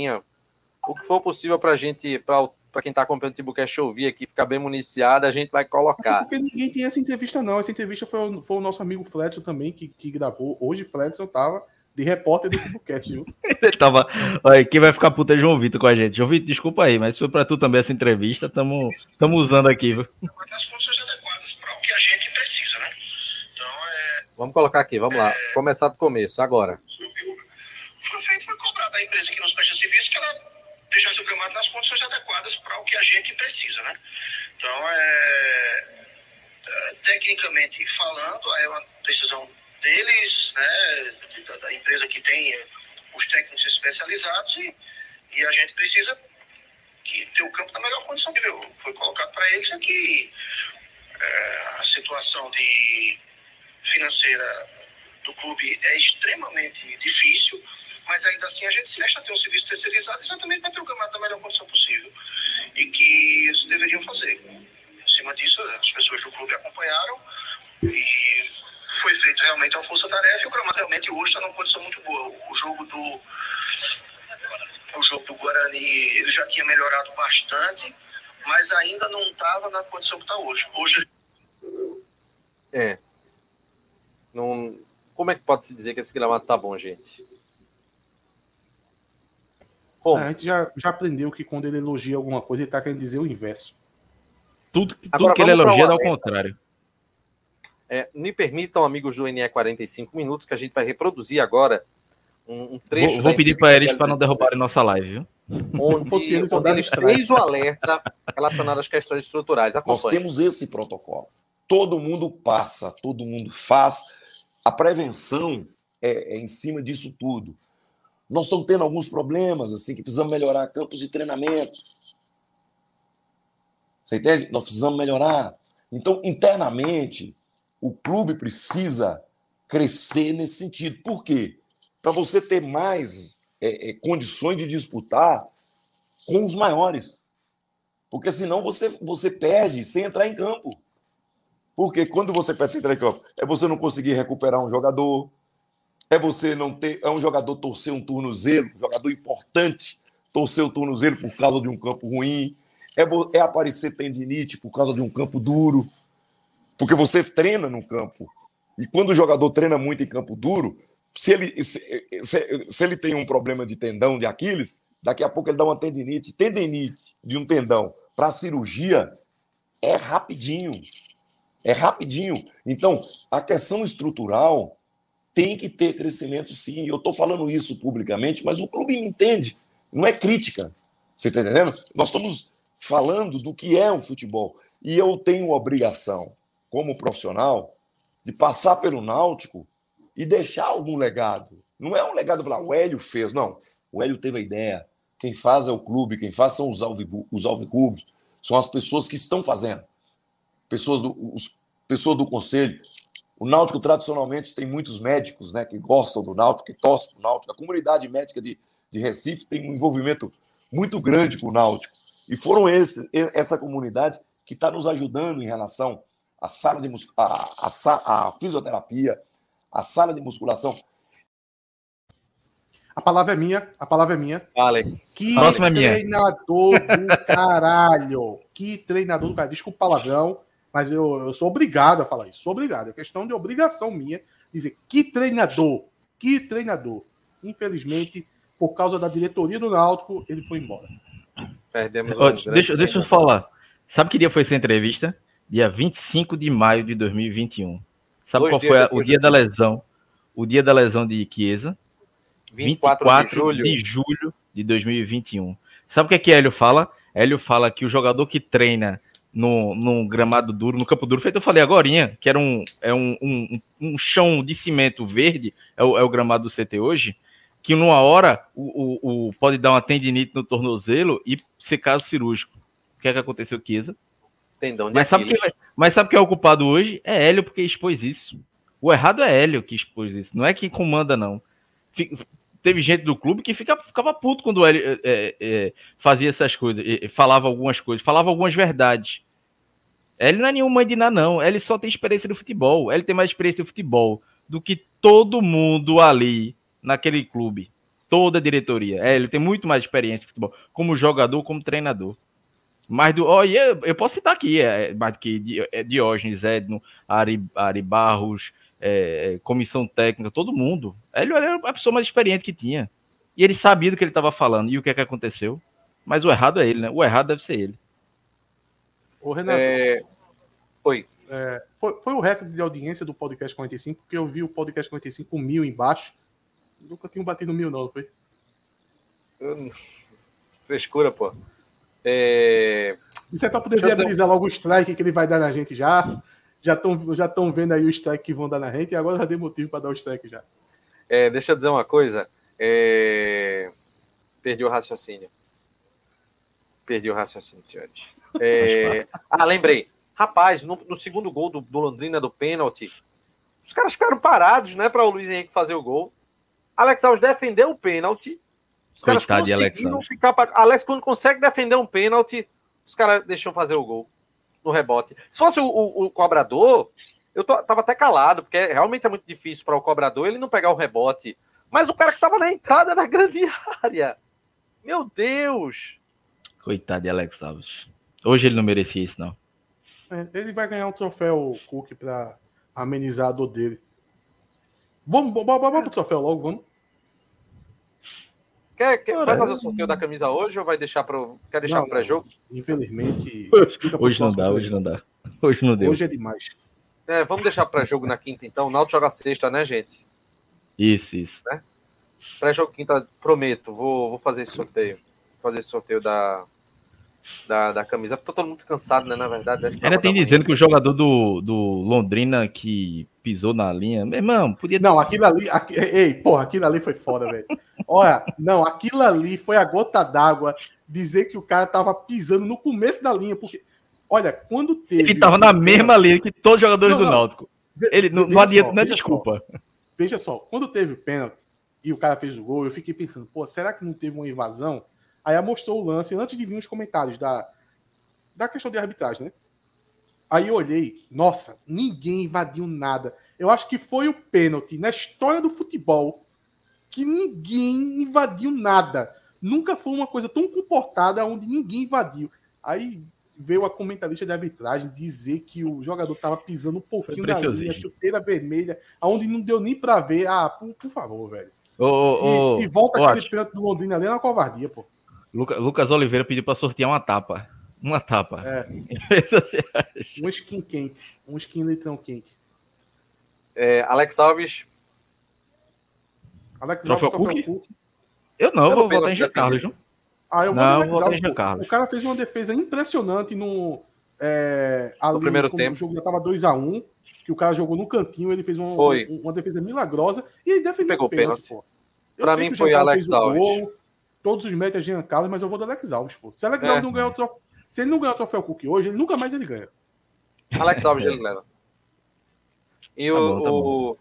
Speaker 1: O que for possível para a gente, para para quem está acompanhando o Timbucast ouvir aqui, ficar bem municiado, a gente vai colocar.
Speaker 3: Porque ninguém tem essa entrevista, não. Essa entrevista foi, foi o nosso amigo Fletcher também, que, que gravou. Hoje, Fletcher estava de repórter do Fubucast, viu?
Speaker 2: Ele tava. Olha, quem vai ficar puta é João Vitor com a gente. João Vitor, desculpa aí, mas foi pra tu também essa entrevista, estamos usando aqui, viu?
Speaker 5: Condições adequadas para o que a gente precisa, né? Então, é,
Speaker 1: Vamos colocar aqui, vamos lá. Começar do começo, agora.
Speaker 5: foi feito, foi cobrado da empresa que que ela deixasse o gramado nas condições adequadas para o que a gente precisa, né? Então, é, é, tecnicamente falando, é uma decisão deles, né, da, da empresa que tem é, os técnicos especializados e, e a gente precisa que ter o campo na melhor condição que foi colocado para eles que é, a situação de financeira do clube é extremamente difícil, mas ainda assim a gente se deixa ter um serviço terceirizado exatamente para ter o campeonato da melhor condição possível. E que eles deveriam fazer. Em cima disso, as pessoas do clube acompanharam e foi feito realmente uma força-tarefa e o gramado realmente hoje está numa condição muito boa. O jogo do o jogo do Guarani ele já tinha melhorado bastante, mas ainda não estava na condição que está hoje. Hoje
Speaker 1: É. Não... Como é que pode se dizer que esse gramado tá bom, gente?
Speaker 3: A gente já, já aprendeu que quando ele elogia alguma coisa, ele tá querendo dizer o inverso.
Speaker 2: Tudo, tudo
Speaker 1: Agora
Speaker 2: que ele elogia é ao contrário.
Speaker 1: É, me permitam, amigos do NE 45 minutos, que a gente vai reproduzir agora um, um trecho.
Speaker 2: Vou,
Speaker 1: da
Speaker 2: vou pedir para eles para não derrubarem nossa live, viu?
Speaker 1: Onde, onde ele fez o alerta relacionado às questões estruturais.
Speaker 6: Nós
Speaker 1: Acompanhe.
Speaker 6: temos esse protocolo. Todo mundo passa, todo mundo faz. A prevenção é, é em cima disso tudo. Nós estamos tendo alguns problemas, assim, que precisamos melhorar campos de treinamento. Você entende? Nós precisamos melhorar. Então, internamente, o clube precisa crescer nesse sentido. Por quê? Para você ter mais é, é, condições de disputar com os maiores. Porque senão você, você perde sem entrar em campo. Porque quando você perde sem entrar em campo, é você não conseguir recuperar um jogador, é você não ter. É um jogador torcer um tornozelo, um jogador importante, torcer o tornozelo por causa de um campo ruim, é, é aparecer tendinite por causa de um campo duro. Porque você treina no campo. E quando o jogador treina muito em campo duro, se ele, se, se- se ele tem um problema de tendão de Aquiles, daqui a pouco ele dá uma tendinite. Tendinite de um tendão para cirurgia é rapidinho. É rapidinho. Então, a questão estrutural tem que ter crescimento, sim. Eu estou falando isso publicamente, mas o clube me entende. Não é crítica. Você está entendendo? Nós estamos falando do que é o futebol. E eu tenho obrigação, como profissional, de passar pelo Náutico e deixar algum legado. Não é um legado para o Hélio fez, não. O Hélio teve a ideia. Quem faz é o clube, quem faz são os, alvibu- os alvirrubros, são as pessoas que estão fazendo. Pessoas do, os, pessoas do conselho. O Náutico, tradicionalmente, tem muitos médicos né, que gostam do Náutico, que torcem para o Náutico. A comunidade médica de, de Recife tem um envolvimento muito grande com o Náutico. E foram esse, essa comunidade que está nos ajudando em relação à sala de mus- a, a, sa- a fisioterapia, a sala de musculação.
Speaker 3: A palavra é minha, a palavra é minha.
Speaker 1: Fale.
Speaker 3: Que
Speaker 2: Próxima é minha.
Speaker 3: treinador do caralho. Que treinador do caralho. Desculpa o palavrão, mas eu, eu sou obrigado a falar isso. Sou obrigado. É questão de obrigação minha dizer que treinador. Que treinador. Infelizmente, por causa da diretoria do Náutico, ele foi embora.
Speaker 1: Perdemos um
Speaker 2: deixa, deixa eu falar. Sabe que dia foi essa entrevista? Dia 25 de maio de 2021. Sabe
Speaker 1: Dois
Speaker 2: qual foi a- o dia
Speaker 1: da
Speaker 2: lesão? O dia da lesão de Chiesa?
Speaker 1: 24, de julho.
Speaker 2: de julho de 2021. Sabe o que é que Hélio fala? Hélio fala que o jogador que treina no, no gramado duro, no campo duro, feito eu falei agora, que era um, é um, um, um chão de cimento verde, é o, é o gramado do CT hoje, que numa hora o, o, o- pode dar uma tendinite no tornozelo e ser caso cirúrgico. O que é que aconteceu Chiesa?
Speaker 1: Tendão de
Speaker 2: Mas sabe,
Speaker 1: Aquiles.
Speaker 2: quem, mas sabe quem é o culpado hoje? É Hélio, porque expôs isso. O errado é Hélio que expôs isso. Não é que comanda, não. Fi- Teve gente do clube que fica, ficava puto quando Hélio é, é, é, fazia essas coisas, é, é, falava algumas coisas, falava algumas verdades. Hélio não é nenhum mãe de nada, não. Ele só tem experiência no futebol. Ele tem mais experiência no futebol do que todo mundo ali naquele clube. Toda a diretoria. É, ele tem muito mais experiência futebol, como jogador, como treinador. Mais do. E eu, eu posso citar aqui, é, mais do que é, Diógenes, Edno, Ari, Ari Barros, é, comissão técnica, todo mundo. Ele era a pessoa mais experiente que tinha. E ele sabia do que ele estava falando. E o que é que aconteceu? Mas o errado é ele, né? O errado deve ser ele.
Speaker 3: Ô, Renato,
Speaker 1: É, Oi.
Speaker 3: é, foi, foi o recorde de audiência do podcast 45, porque eu vi o podcast 45 com mil embaixo. Nunca tinha batido mil, não, foi?
Speaker 1: Eu- Frescura, pô. É,
Speaker 3: Isso é pra poder
Speaker 1: eu dizer-
Speaker 3: viabilizar logo o strike que ele vai dar na gente já. Já estão já tão vendo aí o strike que vão dar na gente e agora já dei motivo para dar o strike já.
Speaker 1: é, deixa eu dizer uma coisa. É, Perdi o raciocínio. Perdi o raciocínio, senhores. É, Ah, lembrei. Rapaz, no, no segundo gol do, do Londrina, do pênalti, os caras ficaram parados, né, para o Luiz Henrique fazer o gol. Alex Alves defendeu o pênalti. Os caras
Speaker 2: Coitado Alex
Speaker 1: conseguiram
Speaker 2: Alves.
Speaker 1: ficar. Pra... Alex, quando consegue defender um pênalti, os caras deixam fazer o gol no rebote. Se fosse o, o- o cobrador, eu tô- tava até calado, porque realmente é muito difícil para o cobrador ele não pegar o rebote. Mas o cara que tava na entrada da grande área. Meu Deus!
Speaker 2: Coitado de Alex Alves. Hoje ele não merecia isso, não.
Speaker 3: É, ele vai ganhar um troféu Cook para amenizar a dor dele. Vamos, vamos, vamos, vamos pro troféu logo, vamos.
Speaker 1: Quer, quer- vai fazer o sorteio da camisa hoje ou vai deixar pro. Quer deixar pro pré-jogo?
Speaker 3: Infelizmente.
Speaker 2: Hoje não dá, hoje não dá. Hoje não deu.
Speaker 3: Hoje é demais.
Speaker 1: É, vamos deixar pré-jogo na quinta, então. O Náutico joga sexta, né, gente?
Speaker 2: Isso, isso.
Speaker 1: Pré-jogo quinta, prometo. Vou, vou fazer esse sorteio. Vou fazer esse sorteio da, da, da camisa. Porque todo mundo cansado, né? Na verdade.
Speaker 2: Ainda tem dizendo que o jogador do, do Londrina que pisou na linha. Meu irmão, podia
Speaker 3: Não, aquilo ali. aqui- ei, porra, aquilo ali foi foda, velho. Olha, não, aquilo ali foi a gota d'água dizer que o cara tava pisando no começo da linha, porque. Olha, quando teve.
Speaker 2: Ele tava na mesma linha que todos os jogadores
Speaker 3: Não,
Speaker 2: do
Speaker 3: não.
Speaker 2: Náutico.
Speaker 3: Ve-
Speaker 2: Ele não, não adianta, não é desculpa.
Speaker 3: Só, veja só, quando teve o pênalti e o cara fez o gol, eu fiquei pensando, pô, será que não teve uma invasão? Aí mostrou o lance antes de vir os comentários da, da questão de arbitragem, né? Aí eu olhei, nossa, ninguém invadiu nada. Eu acho que foi o pênalti na história do futebol que ninguém invadiu nada. Nunca foi uma coisa tão comportada onde ninguém invadiu. Aí veio a comentarista de arbitragem dizer que o jogador estava pisando um pouquinho na linha, chuteira vermelha, aonde não deu nem para ver. Ah, por, por favor, velho.
Speaker 2: Ô,
Speaker 3: se,
Speaker 2: ô,
Speaker 3: se volta
Speaker 2: ô,
Speaker 3: aquele pênalti do Londrina ali é uma covardia, pô.
Speaker 2: Luca- Lucas Oliveira pediu pra sortear uma tapa. Uma tapa.
Speaker 3: É. Um skin quente, um skin litrão quente.
Speaker 1: É, Alex Alves.
Speaker 3: Alex
Speaker 2: Troféu
Speaker 3: Alves, troféu
Speaker 2: Cook?
Speaker 3: Cook.
Speaker 2: Eu não,
Speaker 1: Era
Speaker 2: vou
Speaker 1: o pênalti
Speaker 2: votar em Jean Carlos, viu?
Speaker 3: Ah, eu vou
Speaker 2: Não, vou
Speaker 3: Alves,
Speaker 2: de Jean. Carlos.
Speaker 3: O cara fez uma defesa impressionante no. É, ali,
Speaker 1: primeiro
Speaker 3: como
Speaker 1: tempo.
Speaker 3: O jogo já tava 2x1, que o cara jogou no cantinho, ele fez um-
Speaker 1: Foi.
Speaker 3: um- uma defesa milagrosa e ele defendeu
Speaker 1: Pegou
Speaker 3: o pênalti,
Speaker 1: pênalti.
Speaker 3: Eu sei
Speaker 1: mim foi Alex Alves.
Speaker 3: gol, todos os médios é Jean Carlos, mas eu vou do Alex Alves, pô. Se Alex
Speaker 1: É.
Speaker 3: Alves não ganhar o troféu. Se ele não ganhar o troféu Cook hoje, ele nunca mais ele ganha.
Speaker 1: Alex Alves ele leva. E
Speaker 2: Tá
Speaker 1: o.
Speaker 2: bom, tá
Speaker 1: o, o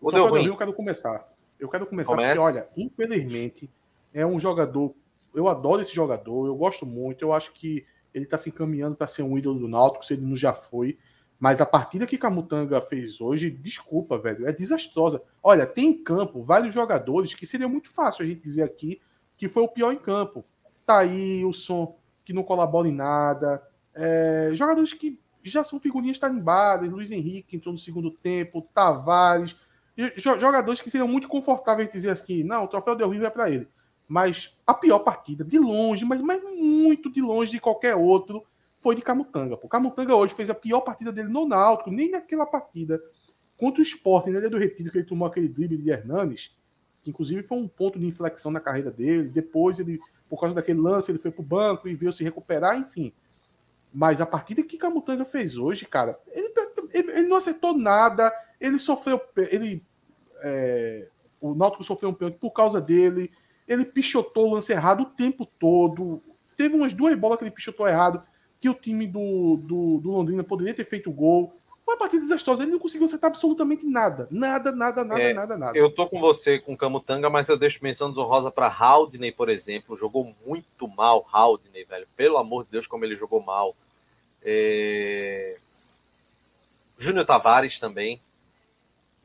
Speaker 3: O
Speaker 1: deu ruim.
Speaker 3: Eu quero começar. Eu quero começar
Speaker 1: Comece.
Speaker 3: porque, olha, infelizmente, é um jogador. Eu adoro esse jogador, eu gosto muito. Eu acho que ele tá se encaminhando para ser um ídolo do Náutico, se ele não já foi. Mas a partida que Camutanga fez hoje, desculpa, velho, é desastrosa. Olha, tem em campo vários jogadores que seria muito fácil a gente dizer aqui que foi o pior em campo. Tá aí o som que não colabora em nada. É, jogadores que já são figurinhas tarimbadas. Luiz Henrique entrou no segundo tempo, Tavares. Jo- Jogadores que seriam muito confortáveis em dizer assim: não, o troféu Del Rio é para ele. Mas a pior partida, de longe, mas, mas muito de longe de qualquer outro, foi de Camutanga. O Camutanga hoje fez a pior partida dele no Náutico, nem naquela partida contra o Sport, na Ilha do Retiro, que ele tomou aquele drible de Hernanes, que inclusive foi um ponto de inflexão na carreira dele. Depois, ele, por causa daquele lance, ele foi pro banco e veio se recuperar, enfim. Mas a partida que Camutanga fez hoje, cara, ele, ele- ele não acertou nada, ele sofreu. Ele, é, o Náutico sofreu um pênalti por causa dele, ele pichotou o lance errado o tempo todo. Teve umas duas bolas que ele pichotou errado, que o time do, do, do Londrina poderia ter feito gol. Uma partida desastrosa, ele não conseguiu acertar absolutamente nada. Nada, nada, nada,
Speaker 1: É,
Speaker 3: nada, nada.
Speaker 1: Eu tô com você com Camutanga, mas eu deixo menção desonrosa para Haldney, por exemplo. Jogou muito mal, Haldney, velho. Pelo amor de Deus, como ele jogou mal. É... Júnior Tavares também.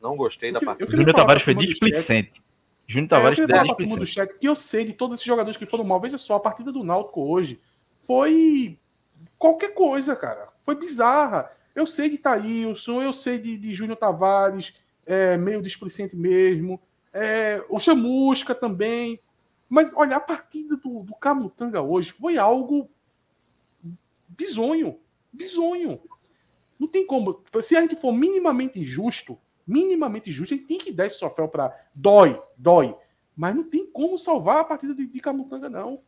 Speaker 1: Não gostei da
Speaker 3: Eu eu
Speaker 1: partida.
Speaker 2: Júnior Tavares foi displicente. Júnior
Speaker 3: É, eu
Speaker 2: Tavares
Speaker 3: falar pra do
Speaker 2: displicente.
Speaker 3: chat que eu sei de todos esses jogadores que foram mal. Veja só, a partida do Náutico hoje foi qualquer coisa, cara. Foi bizarra. Eu sei de Thailson, eu sei de, de Júnior Tavares, é, meio displicente mesmo. É, o Chamusca também. Mas, olha, a partida do, do Camutanga hoje foi algo bizonho. Bizonho. Não tem como. Se a gente for minimamente injusto, minimamente injusto, a gente tem que dar esse troféu para. Dói, dói. Mas não tem como salvar a partida de, de Camutanga, não.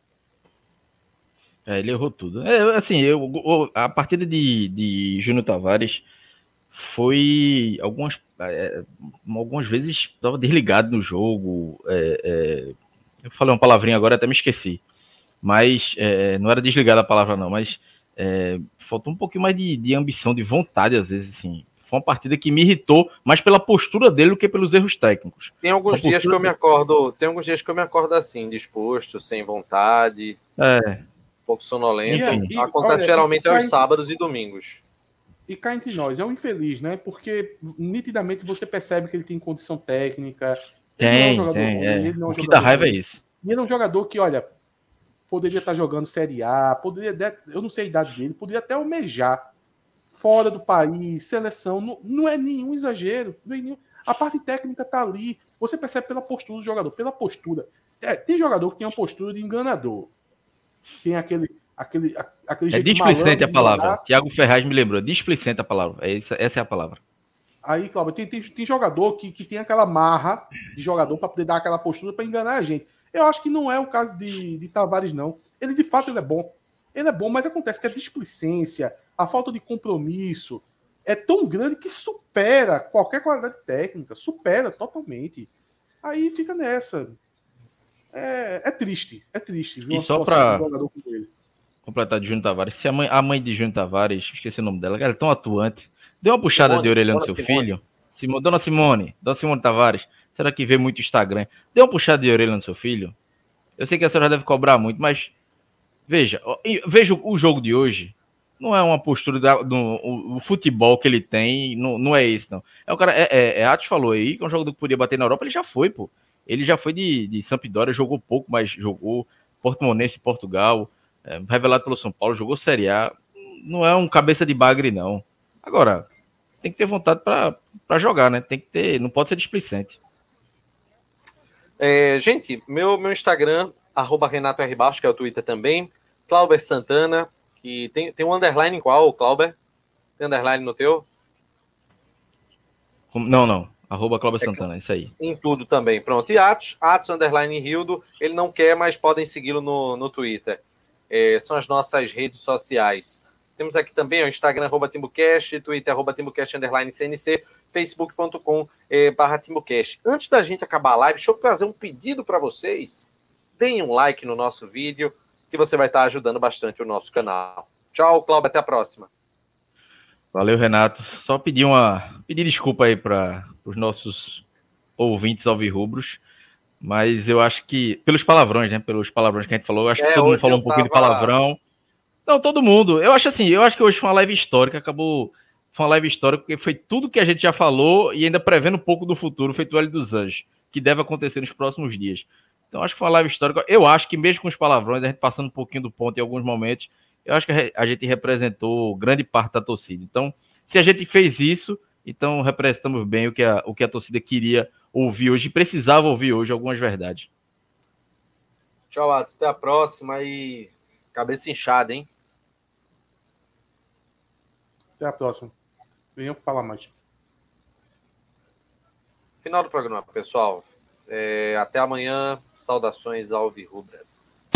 Speaker 2: É, ele errou tudo. É, assim, eu, a partida de, de Júnior Tavares foi algumas, é, algumas vezes estava desligado no jogo. É, é, eu falei uma palavrinha agora, até me esqueci. Mas é, não era desligada a palavra, não, mas é, faltou um pouquinho mais de, de, ambição, de vontade, às vezes, assim. Foi uma partida que me irritou mais pela postura dele do que pelos erros técnicos.
Speaker 1: Tem alguns dias que eu me acordo, tem alguns dias que eu me acordo assim, disposto, sem vontade. É. Um pouco sonolento. E, e, Acontece olha, geralmente aos sábados e domingos.
Speaker 3: E cá entre nós, é um infeliz, né? Porque nitidamente você percebe que ele tem condição técnica.
Speaker 2: Tem, é um tem. É. Ele não é um o que dá raiva é isso.
Speaker 3: E ele é um jogador que, olha, poderia estar jogando Série A, poderia, eu não sei a idade dele, poderia até almejar fora do país, seleção. Não, não é nenhum exagero. É nenhum, a parte técnica tá ali. Você percebe pela postura do jogador, pela postura. É, tem jogador que tem uma postura de enganador. Tem aquele aquele, aquele
Speaker 2: é jeito displicente a palavra. Jogar. Tiago Ferraz me lembrou. Displicente a palavra. É essa, essa é a palavra.
Speaker 3: Aí, Cláudio, tem, tem, tem, jogador que, que tem aquela marra de jogador para poder dar aquela postura para enganar a gente. Eu acho que não é o caso de, de Tavares, não. Ele, de fato, ele é bom. Ele é bom, mas acontece que a displicência, a falta de compromisso é tão grande que supera qualquer qualidade técnica. Supera totalmente. Aí fica nessa. É, é triste. É triste.
Speaker 2: E só para completar de Júnior Tavares, se a mãe, a mãe de Júnior Tavares, esqueci o nome dela, ela é tão atuante, deu uma puxada Simone, de orelha no seu Simone. filho. Simone, Dona Simone, Dona Simone Tavares, será que vê muito Instagram? Deu uma puxada de orelha no seu filho? Eu sei que a senhora deve cobrar muito, mas veja, veja o jogo de hoje. Não é uma postura do o, o, futebol que ele tem, não, não é esse, não. É o cara, é, é, é Atos falou aí, que é um jogo que podia bater na Europa, ele já foi, pô. Ele já foi de, de Sampdoria, jogou pouco, mas jogou Porto Monense, Portugal é, revelado pelo São Paulo, jogou Série A, não é um cabeça de bagre, não. Agora, tem que ter vontade para jogar, né? Tem que ter, não pode ser displicente.
Speaker 1: É, gente, meu, meu Instagram, arroba Renato R. Baixo, que é o Twitter também. Clauber Santana, que tem, tem um underline em qual, Clauber? Tem underline no teu?
Speaker 2: Não, não. Arroba Clauber é, Santana, isso aí.
Speaker 1: Em tudo também. Pronto. E Atos, Atos underline Rildo, ele não quer, mas podem segui-lo no, no Twitter é, são as nossas redes sociais. Temos aqui também o Instagram, arroba TimbuCast, Twitter, arroba TimbuCast, underline CNC, facebook.com é, barra TimbuCast. Antes da gente acabar a live, deixa eu fazer um pedido para vocês. Deem um like no nosso vídeo, que você vai estar ajudando bastante o nosso canal. Tchau, Cláudio, até a próxima.
Speaker 2: Valeu, Renato. Só pedir uma pedir desculpa aí para os nossos ouvintes alvirrubros. Mas eu acho que, pelos palavrões, né? Pelos palavrões que a gente falou, eu acho é, que todo mundo falou um pouquinho tava... de palavrão. Não, todo mundo. Eu acho assim, eu acho que hoje foi uma live histórica, acabou. Foi uma live histórica, porque foi tudo que a gente já falou e ainda prevendo um pouco do futuro, feito o L dos Anjos, que deve acontecer nos próximos dias. Então, acho que foi uma live histórica. Eu acho que, mesmo com os palavrões, a gente passando um pouquinho do ponto em alguns momentos, eu acho que a gente representou grande parte da torcida. Então, se a gente fez isso, então representamos bem o que a, o que a torcida queria ouvir hoje, precisava ouvir hoje algumas verdades.
Speaker 1: Tchau, Atos. Até a próxima e cabeça inchada, hein?
Speaker 3: Até a próxima. Venham falar mais.
Speaker 1: Final do programa, pessoal. É, até amanhã. Saudações alvirrubras.